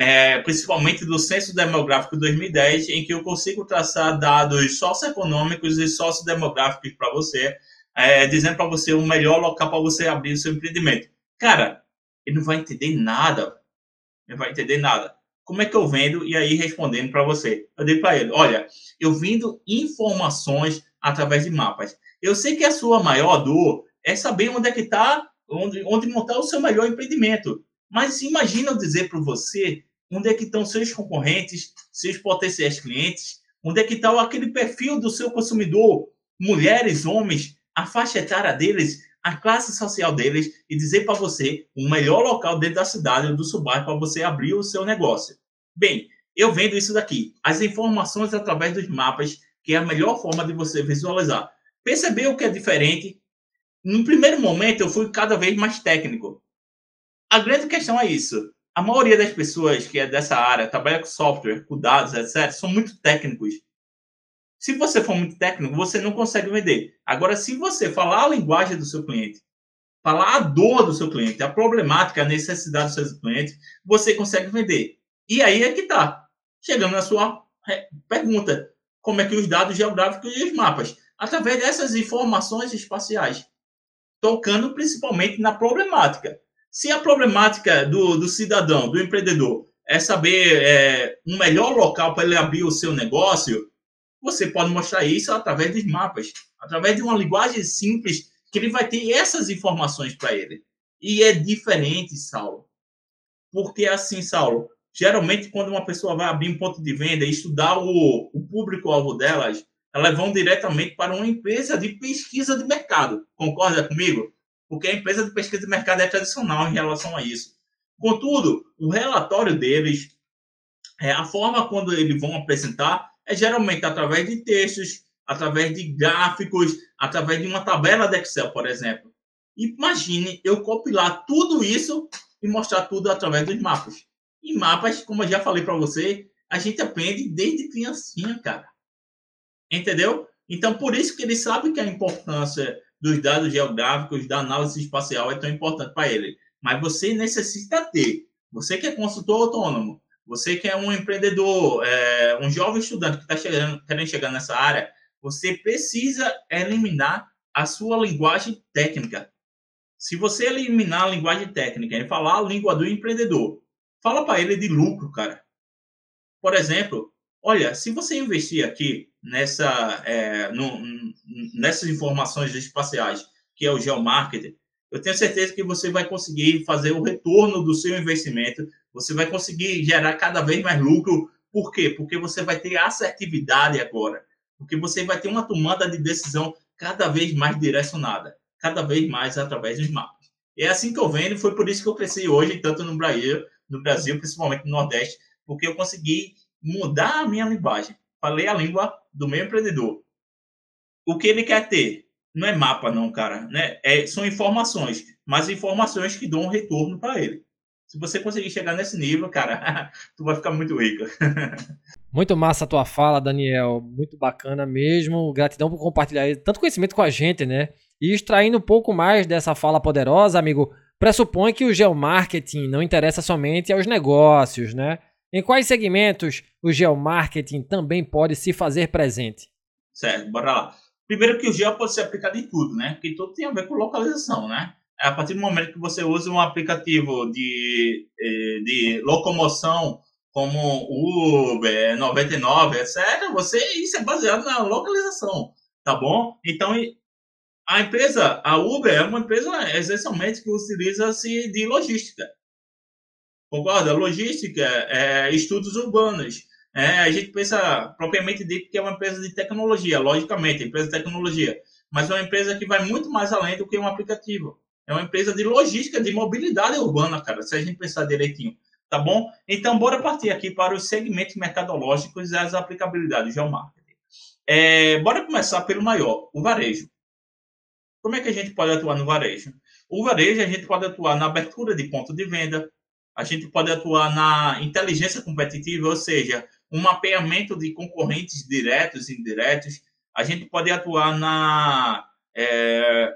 é, principalmente do Censo Demográfico 2010, em que eu consigo traçar dados socioeconômicos e sociodemográficos para você, é, dizendo para você o melhor local para você abrir o seu empreendimento. Cara, ele não vai entender nada. Ele não vai entender nada. Como é que eu vendo? E aí, respondendo para você, eu digo para ele: olha, eu vendo informações através de mapas. Eu sei que a sua maior dor é saber onde é que está, onde, onde montar o seu melhor empreendimento. Mas imagina eu dizer para você onde é que estão seus concorrentes, seus potenciais clientes, onde é que está aquele perfil do seu consumidor, mulheres, homens, a faixa etária deles, a classe social deles e dizer para você o melhor local dentro da cidade ou do subairro para você abrir o seu negócio. Bem, eu vendo isso daqui, as informações através dos mapas, que é a melhor forma de você visualizar. Percebeu que é diferente? No primeiro momento eu fui cada vez mais técnico. A grande questão é isso a maioria das pessoas que é dessa área, trabalha com software, com dados, etc., são muito técnicos. Se você for muito técnico, você não consegue vender. Agora, se você falar a linguagem do seu cliente, falar a dor do seu cliente, a problemática, a necessidade do seu cliente, você consegue vender. E aí é que está. Chegando na sua pergunta: como é que os dados geográficos e os mapas? Através dessas informações espaciais, tocando principalmente na problemática. Se a problemática do, do cidadão, do empreendedor, é saber é, um melhor local para ele abrir o seu negócio, você pode mostrar isso através dos mapas, através de uma linguagem simples, que ele vai ter essas informações para ele. E é diferente, Saulo. Porque assim, Saulo, geralmente quando uma pessoa vai abrir um ponto de venda e estudar o, o público-alvo delas, elas vão diretamente para uma empresa de pesquisa de mercado. Concorda comigo? porque a empresa de pesquisa de mercado é tradicional em relação a isso. Contudo, o relatório deles, é, a forma quando eles vão apresentar, é geralmente através de textos, através de gráficos, através de uma tabela de Excel, por exemplo. Imagine eu compilar tudo isso e mostrar tudo através dos mapas. E mapas, como eu já falei para você, a gente aprende desde criancinha, cara. Entendeu? Então, por isso que ele sabe que a importância dos dados geográficos, da análise espacial é tão importante para ele. Mas você necessita ter. Você que é consultor autônomo, você que é um empreendedor, é, um jovem estudante que está querendo chegar nessa área, você precisa eliminar a sua linguagem técnica. Se você eliminar a linguagem técnica e falar a língua do empreendedor, fala para ele de lucro, cara. Por exemplo, olha, se você investir aqui nessa, é, no, nessas informações espaciais, que é o geomarketing, eu tenho certeza que você vai conseguir fazer o retorno do seu investimento, você vai conseguir gerar cada vez mais lucro. Por quê? Porque você vai ter assertividade agora, porque você vai ter uma tomada de decisão cada vez mais direcionada, cada vez mais através dos mapas. É assim que eu vendo, foi por isso que eu cresci hoje, tanto no Brasil, no Brasil, principalmente no Nordeste, porque eu consegui mudar a minha linguagem. Falei a língua do meu empreendedor. O que ele quer ter? Não é mapa, não, cara. Né? É, são informações, mas informações que dão um retorno para ele. Se você conseguir chegar nesse nível, cara, tu vai ficar muito rico. muito massa a tua fala, Daniel. Muito bacana mesmo. Gratidão por compartilhar tanto conhecimento com a gente, né? E extraindo um pouco mais dessa fala poderosa, amigo, pressupõe que o geomarketing não interessa somente aos negócios, né? Em quais segmentos o geomarketing também pode se fazer presente? Certo, bora lá. Primeiro que o geo pode ser aplicado em tudo, né? Porque tudo tem a ver com localização, né? A partir do momento que você usa um aplicativo de, eh, de locomoção como Uber, 99, etc., você, isso é baseado na localização, tá bom? Então, a empresa, a Uber é uma empresa essencialmente que utiliza-se de logística. Concorda? Logística, é, estudos urbanos. É, a gente pensa propriamente dito que é uma empresa de tecnologia, logicamente, empresa de tecnologia, mas é uma empresa que vai muito mais além do que um aplicativo. É uma empresa de logística, de mobilidade urbana, cara, se a gente pensar direitinho. Tá bom? Então, bora partir aqui para os segmentos mercadológicos e as aplicabilidades de geomarketing. É, bora começar pelo maior, o varejo. Como é que a gente pode atuar no varejo? O varejo, a gente pode atuar na abertura de ponto de venda, a gente pode atuar na inteligência competitiva, ou seja, um mapeamento de concorrentes diretos e indiretos. A gente pode atuar na, é,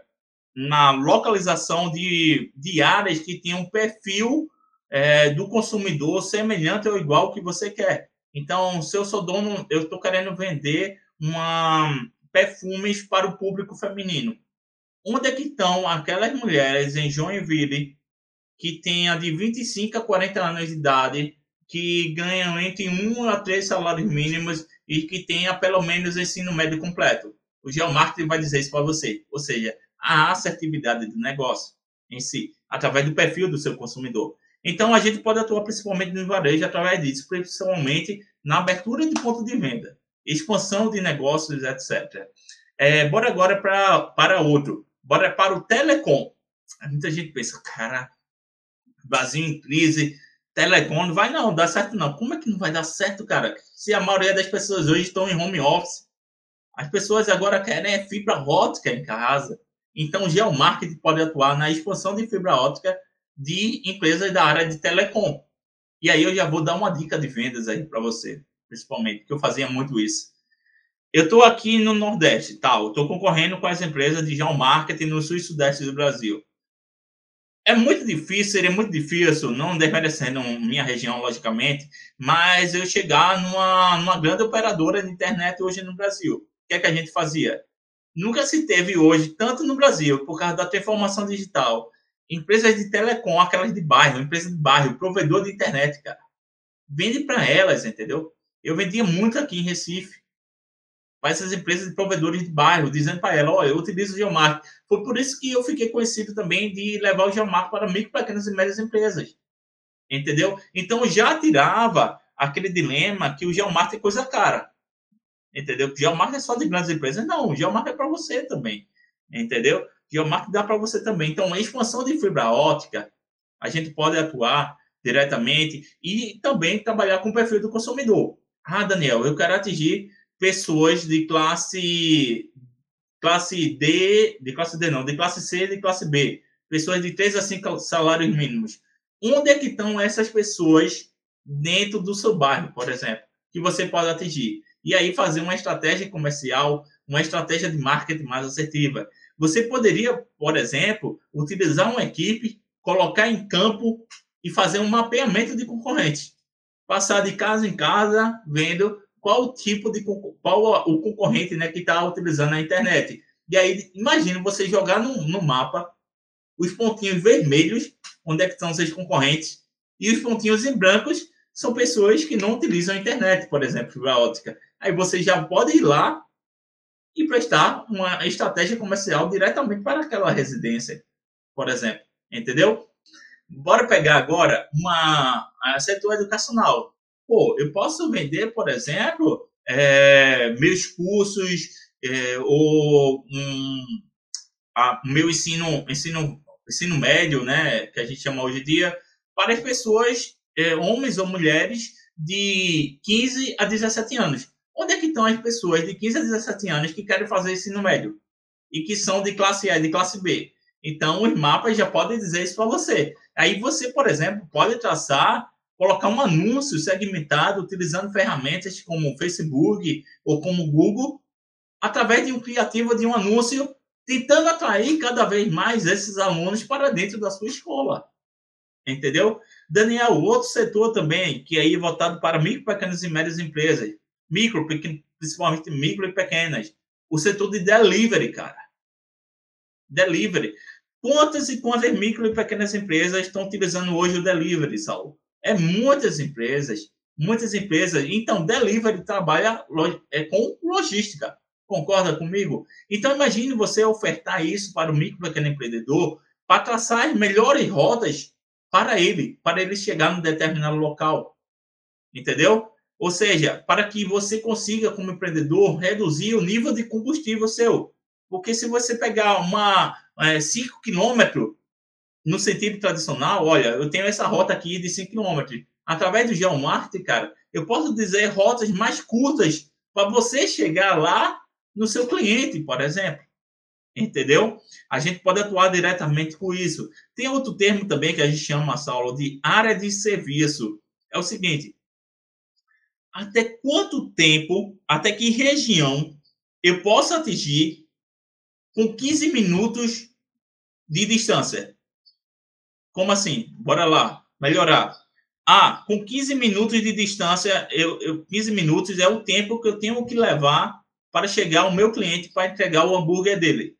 na localização de, de áreas que tenham um perfil é, do consumidor semelhante ou igual que você quer. Então, se eu sou dono, eu estou querendo vender uma perfumes para o público feminino. Onde é que estão aquelas mulheres em Joinville que tenha de 25 a 40 anos de idade, que ganham entre 1 a 3 salários mínimos e que tenha pelo menos ensino médio completo. O geomarketing vai dizer isso para você. Ou seja, a assertividade do negócio em si, através do perfil do seu consumidor. Então, a gente pode atuar principalmente no varejo através disso, principalmente na abertura de ponto de venda, expansão de negócios, etc. É, bora agora pra, para outro. Bora para o telecom. Muita gente pensa, cara, Brasil em crise, telecom, não vai não, dá certo não. Como é que não vai dar certo, cara? Se a maioria das pessoas hoje estão em home office, as pessoas agora querem fibra ótica em casa. Então, o geomarketing pode atuar na expansão de fibra ótica de empresas da área de telecom. E aí eu já vou dar uma dica de vendas aí para você, principalmente, que eu fazia muito isso. Eu estou aqui no Nordeste, tal, estou concorrendo com as empresas de geomarketing no Sul e Sudeste do Brasil. É muito difícil, seria muito difícil, não desmerecendo minha região, logicamente, mas eu chegar numa, numa grande operadora de internet hoje no Brasil. O que é que a gente fazia? Nunca se teve hoje, tanto no Brasil, por causa da transformação digital, empresas de telecom, aquelas de bairro, empresa de bairro, provedor de internet, cara. Vende para elas, entendeu? Eu vendia muito aqui em Recife para essas empresas de provedores de bairro, dizendo para ela, olha, eu utilizo o Geomark. Foi por isso que eu fiquei conhecido também de levar o Geomark para micro, pequenas e médias empresas. Entendeu? Então já tirava aquele dilema que o Geomark é coisa cara. Entendeu? O Geomark é só de grandes empresas. Não, o Geomark é para você também. Entendeu? Geomark dá para você também. Então, a expansão de fibra ótica, a gente pode atuar diretamente e também trabalhar com o perfil do consumidor. Ah, Daniel, eu quero atingir pessoas de classe classe D, de classe D não, de classe C de classe B, pessoas de 3 a 5 salários mínimos. Onde é que estão essas pessoas dentro do seu bairro, por exemplo, que você pode atingir? E aí fazer uma estratégia comercial, uma estratégia de marketing mais assertiva. Você poderia, por exemplo, utilizar uma equipe, colocar em campo e fazer um mapeamento de concorrentes. Passar de casa em casa, vendo qual tipo de qual o concorrente né, que está utilizando a internet. E aí, imagine você jogar no, no mapa os pontinhos vermelhos, onde é que estão seus concorrentes, e os pontinhos em brancos são pessoas que não utilizam a internet, por exemplo, fibra ótica. Aí você já pode ir lá e prestar uma estratégia comercial diretamente para aquela residência, por exemplo. Entendeu? Bora pegar agora uma setor educacional. Pô, eu posso vender, por exemplo, é, meus cursos é, ou um, a, meu ensino, ensino, ensino médio, né, que a gente chama hoje em dia, para as pessoas, é, homens ou mulheres, de 15 a 17 anos. Estão as pessoas de 15 a 17 anos que querem fazer ensino médio e que são de classe A e de classe B? Então, os mapas já podem dizer isso para você. Aí você, por exemplo, pode traçar colocar um anúncio segmentado utilizando ferramentas como Facebook ou como Google, através de um criativo de um anúncio, tentando atrair cada vez mais esses alunos para dentro da sua escola. Entendeu? Daniel, outro setor também, que aí é voltado para micro, pequenas e médias empresas. Micro, principalmente micro e pequenas. O setor de delivery, cara. Delivery. Quantas e quantas micro e pequenas empresas estão utilizando hoje o delivery, Saulo? É muitas empresas, muitas empresas. Então, delivery trabalha é, com logística. Concorda comigo? Então, imagine você ofertar isso para o micro pequeno empreendedor para traçar as melhores rotas para ele, para ele chegar num determinado local. Entendeu? Ou seja, para que você consiga, como empreendedor, reduzir o nível de combustível seu. Porque se você pegar uma 5 é, quilômetros no sentido tradicional, olha, eu tenho essa rota aqui de 5 km. Através do geomarketing, cara, eu posso dizer rotas mais curtas para você chegar lá no seu cliente, por exemplo. Entendeu? A gente pode atuar diretamente com isso. Tem outro termo também que a gente chama, Saulo, de área de serviço. É o seguinte: até quanto tempo, até que região eu posso atingir com 15 minutos de distância? Como assim? Bora lá, melhorar. Ah, com 15 minutos de distância, eu, eu 15 minutos é o tempo que eu tenho que levar para chegar ao meu cliente para entregar o hambúrguer dele,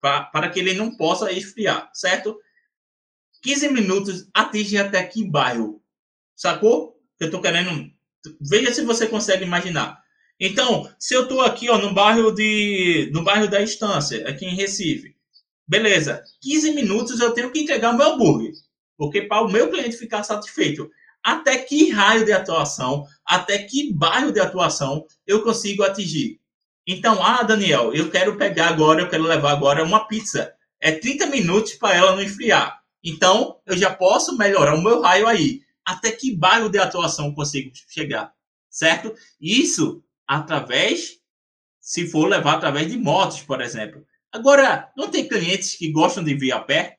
pra, para que ele não possa esfriar, certo? 15 minutos atinge até que bairro? Sacou? Eu estou querendo. Veja se você consegue imaginar. Então, se eu estou aqui ó, no bairro de no bairro da Estância, aqui em Recife, Beleza, 15 minutos eu tenho que entregar o meu hambúrguer. Porque para o meu cliente ficar satisfeito, até que raio de atuação, até que bairro de atuação eu consigo atingir. Então, ah, Daniel, eu quero pegar agora, eu quero levar agora uma pizza. É 30 minutos para ela não esfriar. Então, eu já posso melhorar o meu raio aí. Até que bairro de atuação consigo chegar? Certo? Isso através, se for levar através de motos, por exemplo. Agora, não tem clientes que gostam de vir a pé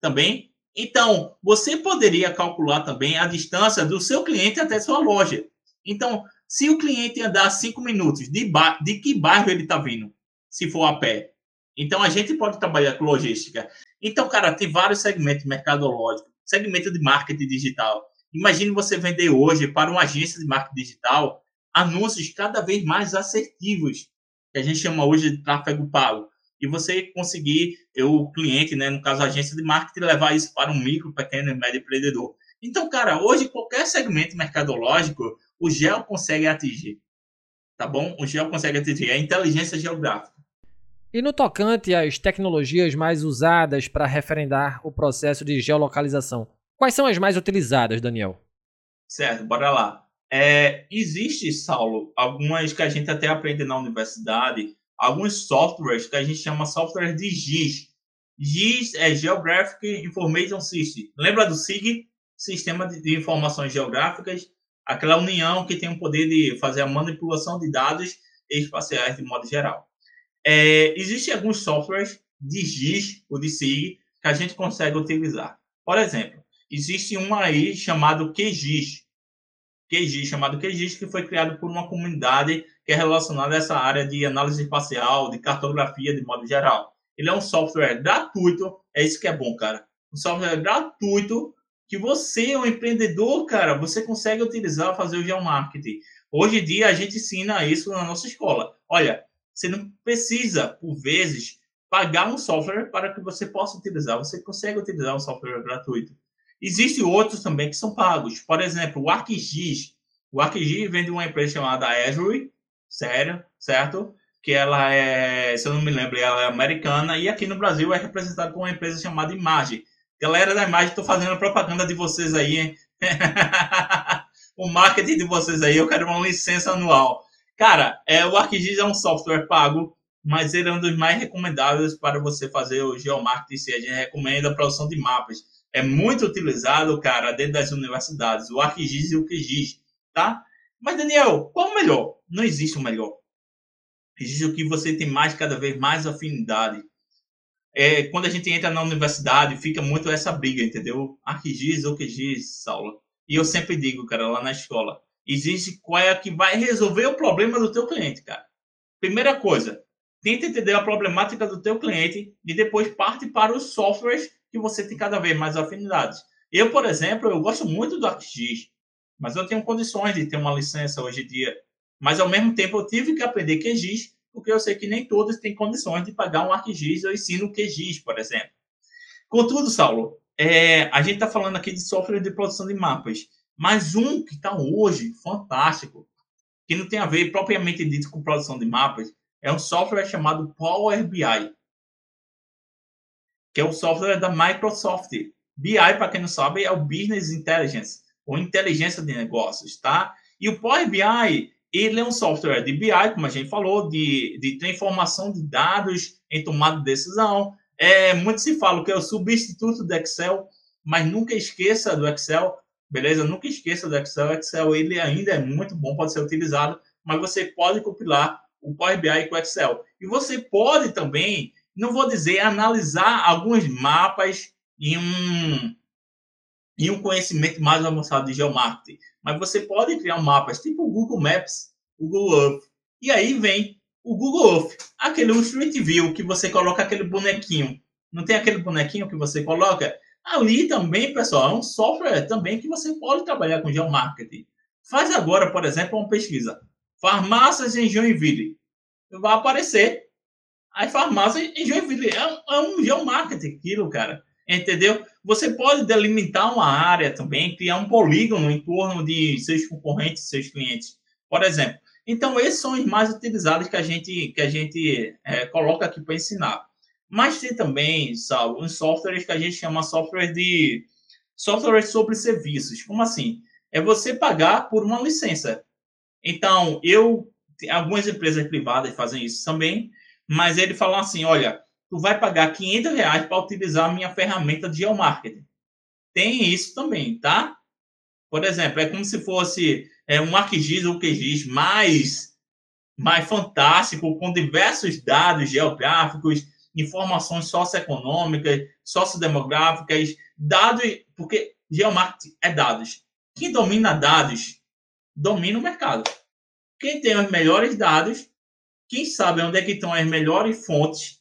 também? Então, você poderia calcular também a distância do seu cliente até sua loja. Então, se o cliente andar cinco minutos, de, de que bairro ele está vindo? Se for a pé. Então, a gente pode trabalhar com logística. Então, cara, tem vários segmentos mercadológicos, segmento de marketing digital. Imagine você vender hoje para uma agência de marketing digital anúncios cada vez mais assertivos, que a gente chama hoje de tráfego pago e você conseguir, o cliente, né, no caso a agência de marketing, levar isso para um micro, pequeno e médio empreendedor. Então, cara, hoje qualquer segmento mercadológico, o GEO consegue atingir. Tá bom? O GEO consegue atingir. É a inteligência geográfica. E no tocante às tecnologias mais usadas para referendar o processo de geolocalização, quais são as mais utilizadas, Daniel? Certo, bora lá. É, existe, Saulo, algumas que a gente até aprende na universidade, alguns softwares que a gente chama software de GIS. GIS é Geographic Information System. Lembra do SIG? Sistema de Informações Geográficas. Aquela união que tem o poder de fazer a manipulação de dados espaciais de modo geral. É, existem alguns softwares de GIS ou de SIG que a gente consegue utilizar. Por exemplo, existe um aí chamado QGIS. QGIS, chamado QGIS, que foi criado por uma comunidade que é relacionada a essa área de análise espacial, de cartografia de modo geral. Ele é um software gratuito, é isso que é bom, cara. Um software gratuito que você, um empreendedor, cara, você consegue utilizar fazer o geomarketing. Hoje em dia a gente ensina isso na nossa escola. Olha, você não precisa, por vezes, pagar um software para que você possa utilizar. Você consegue utilizar um software gratuito. Existem outros também que são pagos. Por exemplo, o ArcGIS. O ArcGIS vem de uma empresa chamada Azure, sério, certo? Que ela é, se eu não me lembro, ela é americana e aqui no Brasil é representada por uma empresa chamada Imagem. Galera da Imagem, estou fazendo propaganda de vocês aí, hein? o marketing de vocês aí, eu quero uma licença anual. Cara, é, o ArcGIS é um software pago mas ele é um dos mais recomendáveis para você fazer o geomarketing. A gente recomenda a produção de mapas. É muito utilizado, cara, dentro das universidades, o ArcGIS e o QGIS, tá? Mas, Daniel, qual o melhor? Não existe o melhor. Existe o que você tem mais, cada vez mais afinidade. É, quando a gente entra na universidade, fica muito essa briga, entendeu? ArcGIS ou QGIS, Saulo. E eu sempre digo, cara, lá na escola, existe qual é a que vai resolver o problema do teu cliente, cara. Primeira coisa, tenta entender a problemática do teu cliente e depois parte para os softwares que você tem cada vez mais afinidades. Eu, por exemplo, eu gosto muito do ArcGIS, mas eu tenho condições de ter uma licença hoje em dia. Mas, ao mesmo tempo, eu tive que aprender QGIS, porque eu sei que nem todos têm condições de pagar um ArcGIS. Eu ensino QGIS, por exemplo. Contudo, Saulo, é, a gente está falando aqui de software de produção de mapas, mas um que está hoje fantástico, que não tem a ver propriamente dito com produção de mapas, é um software chamado Power BI, que é o software da Microsoft. BI, para quem não sabe, é o Business Intelligence, ou inteligência de negócios, tá? E o Power BI, ele é um software de BI, como a gente falou, de, de transformação de dados em tomada de decisão. É, muito se fala que é o substituto do Excel, mas nunca esqueça do Excel, beleza? Nunca esqueça do Excel. O Excel ele ainda é muito bom, pode ser utilizado, mas você pode compilar o Power BI com o Excel. E você pode também, não vou dizer analisar alguns mapas em um, em um conhecimento mais avançado de geomarketing, mas você pode criar mapas tipo o Google Maps, o Google Earth. E aí vem o Google Earth, aquele Street View que você coloca aquele bonequinho. Não tem aquele bonequinho que você coloca? Ali também, pessoal, é um software também que você pode trabalhar com geomarketing. Faz agora, por exemplo, uma pesquisa. Farmácias em Joinville. Vai aparecer as farmácias em Joinville. É, é um geomarketing aquilo, cara. Entendeu? Você pode delimitar uma área também, criar um polígono em torno de seus concorrentes, seus clientes. Por exemplo. Então, esses são os mais utilizados que a gente, que a gente é, coloca aqui para ensinar. Mas tem também, Saulo, uns softwares que a gente chama software de software sobre serviços. Como assim? É você pagar por uma licença. Então, eu algumas empresas privadas fazem isso também, mas ele falou assim, olha, tu vai pagar 500 reais para utilizar a minha ferramenta de geomarketing. Tem isso também, tá? Por exemplo, é como se fosse é, um ArcGIS ou QGIS mais, mais fantástico, com diversos dados geográficos, informações socioeconômicas, sociodemográficas, dados, porque geomarketing é dados. Quem domina dados domina o mercado. Quem tem os melhores dados, quem sabe onde é que estão as melhores fontes,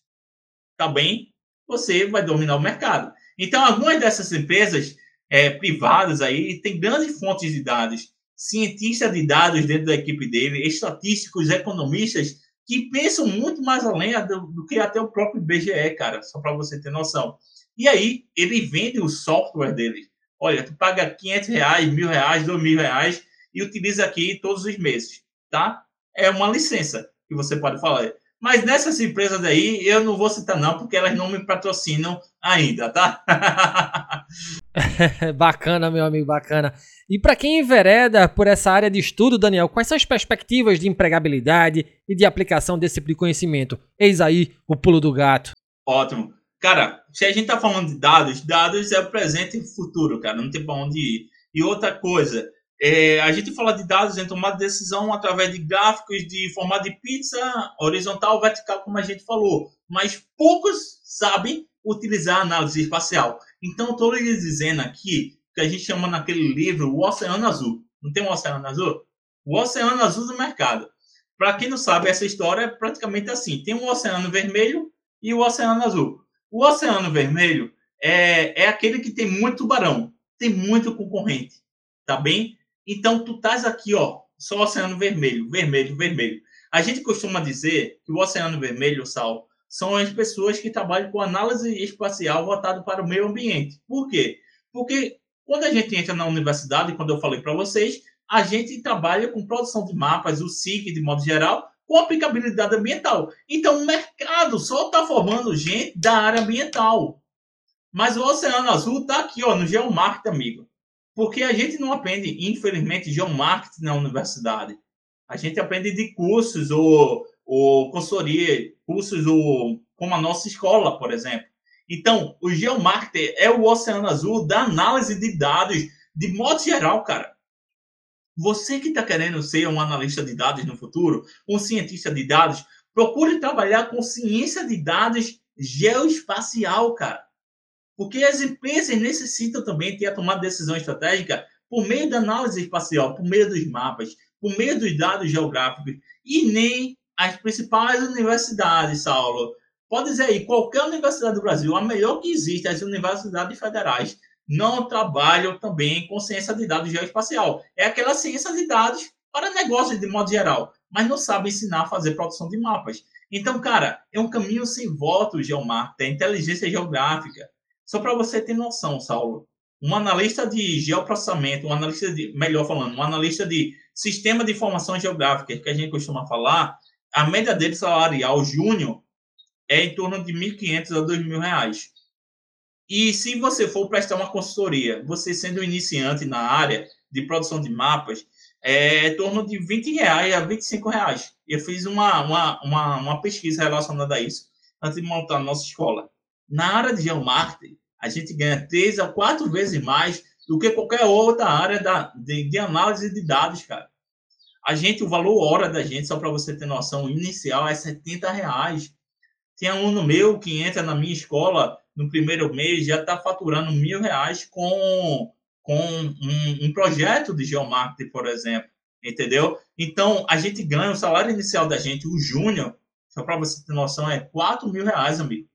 tá bem? Você vai dominar o mercado. Então, algumas dessas empresas é, privadas aí têm grandes fontes de dados, cientistas de dados dentro da equipe dele, estatísticos, economistas que pensam muito mais além do, do que até o próprio IBGE, cara, só para você ter noção. E aí, ele vende o software dele. Olha, tu paga 500 reais, mil reais, dois mil reais e utiliza aqui todos os meses, tá? É uma licença que você pode falar. Mas nessas empresas aí, eu não vou citar não, porque elas não me patrocinam ainda, tá? bacana, meu amigo, bacana. E para quem envereda por essa área de estudo, Daniel, quais são as perspectivas de empregabilidade e de aplicação desse tipo de conhecimento? Eis aí o pulo do gato. Ótimo. Cara, se a gente tá falando de dados, dados é o presente e o futuro, cara, não tem para onde ir. E outra coisa, É, a gente fala de dados em tomada de decisão através de gráficos de formato de pizza, horizontal, vertical, como a gente falou. Mas poucos sabem utilizar análise espacial. Então, estou lhes dizendo aqui que a gente chama naquele livro o Oceano Azul. Não tem um Oceano Azul? O Oceano Azul do mercado. Para quem não sabe, essa história é praticamente assim: tem um Oceano Vermelho e o Oceano Azul. O Oceano Vermelho é, é aquele que tem muito tubarão, tem muito concorrente, tá bem? Então, tu estás aqui, ó, só oceano vermelho, vermelho, vermelho. A gente costuma dizer que o oceano vermelho, Sal, são as pessoas que trabalham com análise espacial voltado para o meio ambiente. Por quê? Porque quando a gente entra na universidade, quando eu falei para vocês, a gente trabalha com produção de mapas, o SIC de modo geral, com aplicabilidade ambiental. Então, o mercado só está formando gente da área ambiental. Mas o Oceano Azul está aqui, ó, no Geomarket, amigo. Porque a gente não aprende, infelizmente, geomarketing na universidade. A gente aprende de cursos ou, ou consultoria, cursos ou, como a nossa escola, por exemplo. Então, o geomarketing é o oceano azul da análise de dados de modo geral, cara. Você que está querendo ser um analista de dados no futuro, um cientista de dados, procure trabalhar com ciência de dados geoespacial, cara. Porque as empresas necessitam também ter a tomada de decisão estratégica por meio da análise espacial, por meio dos mapas, por meio dos dados geográficos, e nem as principais universidades, Saulo. Pode dizer aí, qualquer universidade do Brasil, a melhor que existe, as universidades federais, não trabalham também com ciência de dados geoespacial. É aquela ciência de dados para negócios de modo geral, mas não sabem ensinar a fazer produção de mapas. Então, cara, é um caminho sem volta o geomarketing, inteligência geográfica. Só para você ter noção, Saulo, um analista de geoprocessamento, um analista de, melhor falando, um analista de sistema de informações geográficas, que a gente costuma falar, a média dele salarial júnior é em torno de 1.500 a 2.000 reais. E se você for prestar uma consultoria, você sendo iniciante na área de produção de mapas, é em torno de 20 reais a 25 reais. Eu fiz uma, uma, uma, uma pesquisa relacionada a isso antes de montar a nossa escola. Na área de geomarketing, a gente ganha três a quatro vezes mais do que qualquer outra área da, de, de análise de dados, cara. A gente, o valor hora da gente, só para você ter noção, inicial é 70 reais. Tem aluno meu que entra na minha escola no primeiro mês, já está faturando mil reais com, com um, um projeto de geomarketing, por exemplo. Entendeu? Então, a gente ganha o salário inicial da gente, o júnior, só para você ter noção, é 4 mil reais, amigo.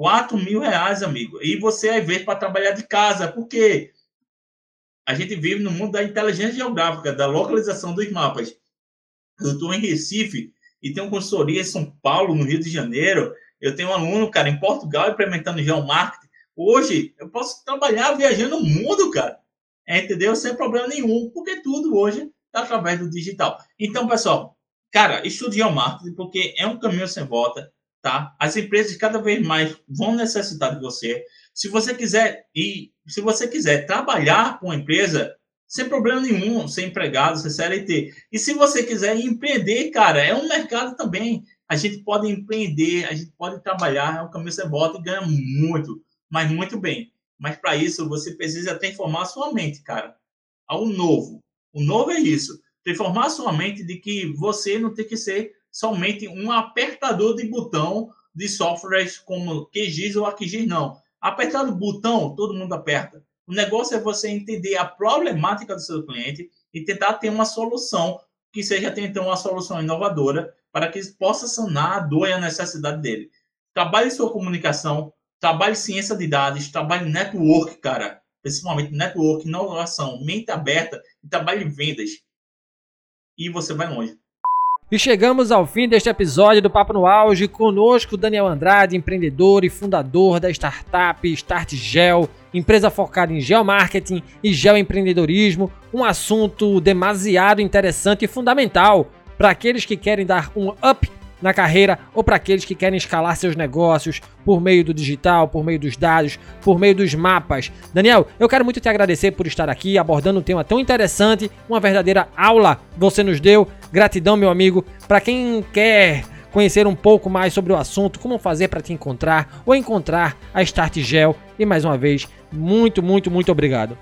4 mil reais, amigo. E você é ver para trabalhar de casa, porque a gente vive no mundo da inteligência geográfica, da localização dos mapas. Eu estou em Recife e tenho consultoria em São Paulo, no Rio de Janeiro. Eu tenho um aluno, cara, em Portugal, implementando geomarketing. Hoje, eu posso trabalhar viajando o mundo, cara. É, entendeu? Sem problema nenhum, porque tudo hoje está através do digital. Então, pessoal, cara, estude geomarketing, porque é um caminho sem volta tá? As empresas cada vez mais vão necessitar de você. Se você quiser e se você quiser trabalhar com a empresa sem problema nenhum, sem empregado, sem CLT. E se você quiser empreender, cara, é um mercado também. A gente pode empreender, a gente pode trabalhar, é um caminho sem volta e ganha muito, mas muito bem. Mas para isso você precisa transformar sua mente, cara, ao novo. O novo é isso, transformar sua mente de que você não tem que ser somente um apertador de botão de softwares como QGIS ou ArcGIS, não. Apertar o botão, todo mundo aperta. O negócio é você entender a problemática do seu cliente e tentar ter uma solução que seja então uma solução inovadora para que possa sanar a dor e a necessidade dele. Trabalhe sua comunicação, trabalhe ciência de dados, trabalhe network, cara. Principalmente network, inovação, mente aberta e trabalhe vendas. E você vai longe. E chegamos ao fim deste episódio do Papo no Auge. Conosco, Daniel Andrade, empreendedor e fundador da startup Start Gel, empresa focada em geomarketing e geoempreendedorismo. Um assunto demasiado interessante e fundamental para aqueles que querem dar um up na carreira ou para aqueles que querem escalar seus negócios por meio do digital, por meio dos dados, por meio dos mapas. Daniel, eu quero muito te agradecer por estar aqui abordando um tema tão interessante, uma verdadeira aula você nos deu. Gratidão, meu amigo. Para quem quer conhecer um pouco mais sobre o assunto, como fazer para te encontrar ou encontrar a Start Gel. E mais uma vez, muito, muito, muito obrigado.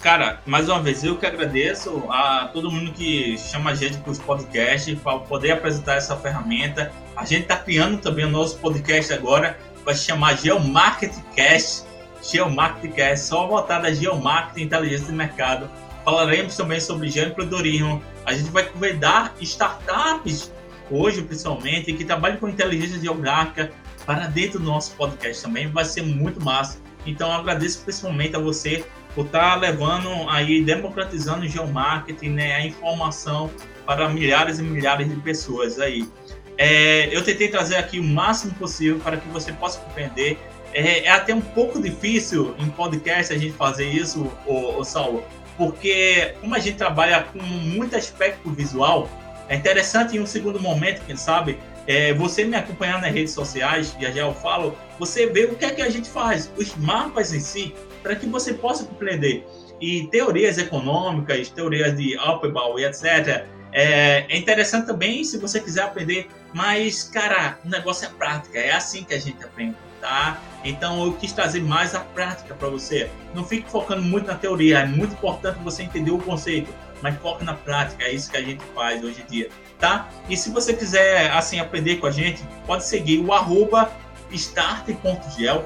Cara, mais uma vez, eu que agradeço a todo mundo que chama a gente para os podcasts, para poder apresentar essa ferramenta. A gente está criando também o nosso podcast agora, vai se chamar Geomarketcast. Geomarketcast, só voltada a Geomarketing Inteligência de Mercado. Falaremos também sobre geoempreendedorismo. A gente vai convidar startups, hoje principalmente, que trabalham com inteligência geográfica para dentro do nosso podcast também. Vai ser muito massa. Então, agradeço principalmente a você por estar tá levando aí, democratizando o geomarketing, né, a informação para milhares e milhares de pessoas aí. É, eu tentei trazer aqui o máximo possível para que você possa compreender. É, é até um pouco difícil em podcast a gente fazer isso, o, o Saulo, porque como a gente trabalha com muito aspecto visual, é interessante em um segundo momento, quem sabe, é, você me acompanhar nas redes sociais, já já eu falo, você vê o que é que a gente faz, os mapas em si, para que você possa compreender. E teorias econômicas, teorias de Applebaum e etc. É, é interessante também se você quiser aprender, mas, cara, o negócio é prática, é assim que a gente aprende, tá? Então eu quis trazer mais a prática para você. Não fique focando muito na teoria, é muito importante você entender o conceito, mas foque na prática, é isso que a gente faz hoje em dia, tá? E se você quiser, assim, aprender com a gente, pode seguir o arroba start.gel,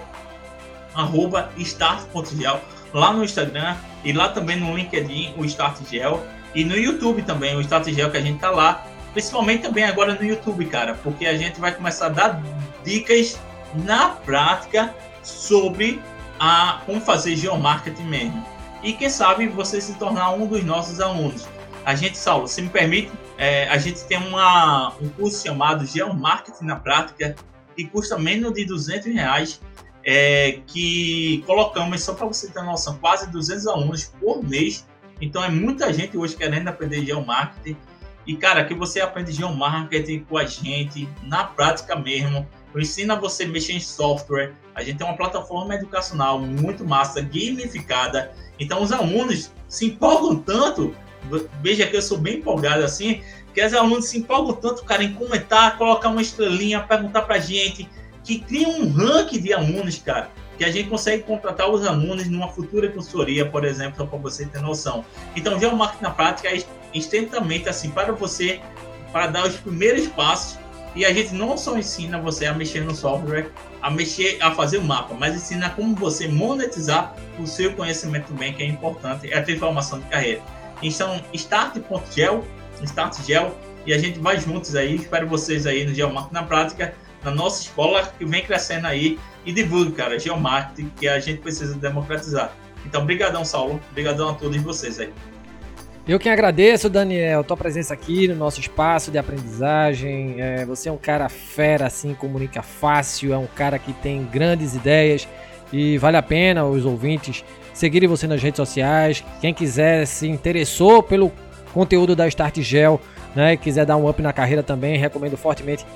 arroba start.gel, lá no Instagram e lá também no LinkedIn, o StartGel, e no YouTube também, o StartGel que a gente tá lá, principalmente também agora no YouTube, cara, porque a gente vai começar a dar dicas na prática sobre a como fazer geomarketing mesmo. E quem sabe você se tornar um dos nossos alunos. A gente, Saulo, se me permite, é, a gente tem uma, um curso chamado Geomarketing na Prática, que custa menos de 200 reais é, que colocamos, só para você ter noção, quase 200 alunos por mês. Então é muita gente hoje querendo aprender geomarketing. E cara, que você aprende geomarketing com a gente, na prática mesmo. Eu ensino a você mexer em software. A gente tem uma plataforma educacional muito massa, gamificada. Então os alunos se empolgam tanto. Veja que eu sou bem empolgado assim, que os alunos se empolgam tanto, cara, em comentar, colocar uma estrelinha, perguntar pra gente que cria um ranking de alunos, cara, que a gente consegue contratar os alunos numa futura consultoria, por exemplo, só para você ter noção. Então, já o marketing na prática é extremamente assim para você, para dar os primeiros passos. E a gente não só ensina você a mexer no software, a mexer, a fazer o mapa, mas ensina como você monetizar o seu conhecimento bem, que é importante, é a transformação de carreira. Então, start.gel, startgel, e a gente vai juntos aí. Espero vocês aí no Geomarketing na Prática na nossa escola que vem crescendo aí e divulgue, cara, geomarketing que a gente precisa democratizar. Então, brigadão, Saulo. Brigadão a todos vocês aí. Eu que agradeço, Daniel, tua presença aqui no nosso espaço de aprendizagem. É, você é um cara fera, assim, comunica fácil, é um cara que tem grandes ideias e vale a pena os ouvintes seguirem você nas redes sociais. Quem quiser se interessou pelo conteúdo da Start Gel, né, quiser dar um up na carreira também, recomendo fortemente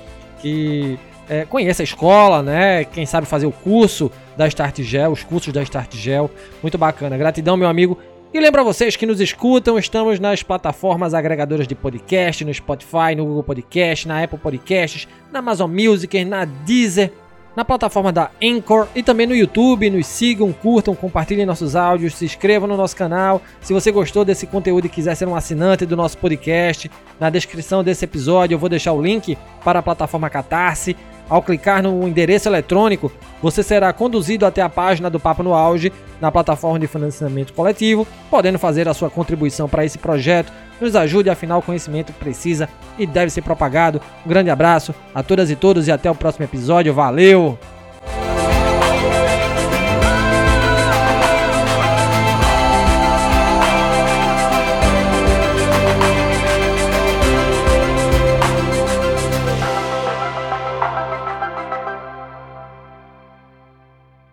que é, conheça a escola, né? Quem sabe fazer o curso da Start Gel, os cursos da Start Gel. Muito bacana. Gratidão, meu amigo. E lembra vocês que nos escutam, estamos nas plataformas agregadoras de podcast, no Spotify, no Google Podcast, na Apple Podcasts, na Amazon Music, na Deezer, na plataforma da Anchor e também no YouTube. Nos sigam, curtam, compartilhem nossos áudios, se inscrevam no nosso canal. Se você gostou desse conteúdo e quiser ser um assinante do nosso podcast, na descrição desse episódio eu vou deixar o link para a plataforma Catarse. Ao clicar no endereço eletrônico, você será conduzido até a página do Papo no Auge na plataforma de financiamento coletivo, podendo fazer a sua contribuição para esse projeto. Nos ajude, afinal, o conhecimento precisa e deve ser propagado. Um grande abraço a todas e todos e até o próximo episódio. Valeu!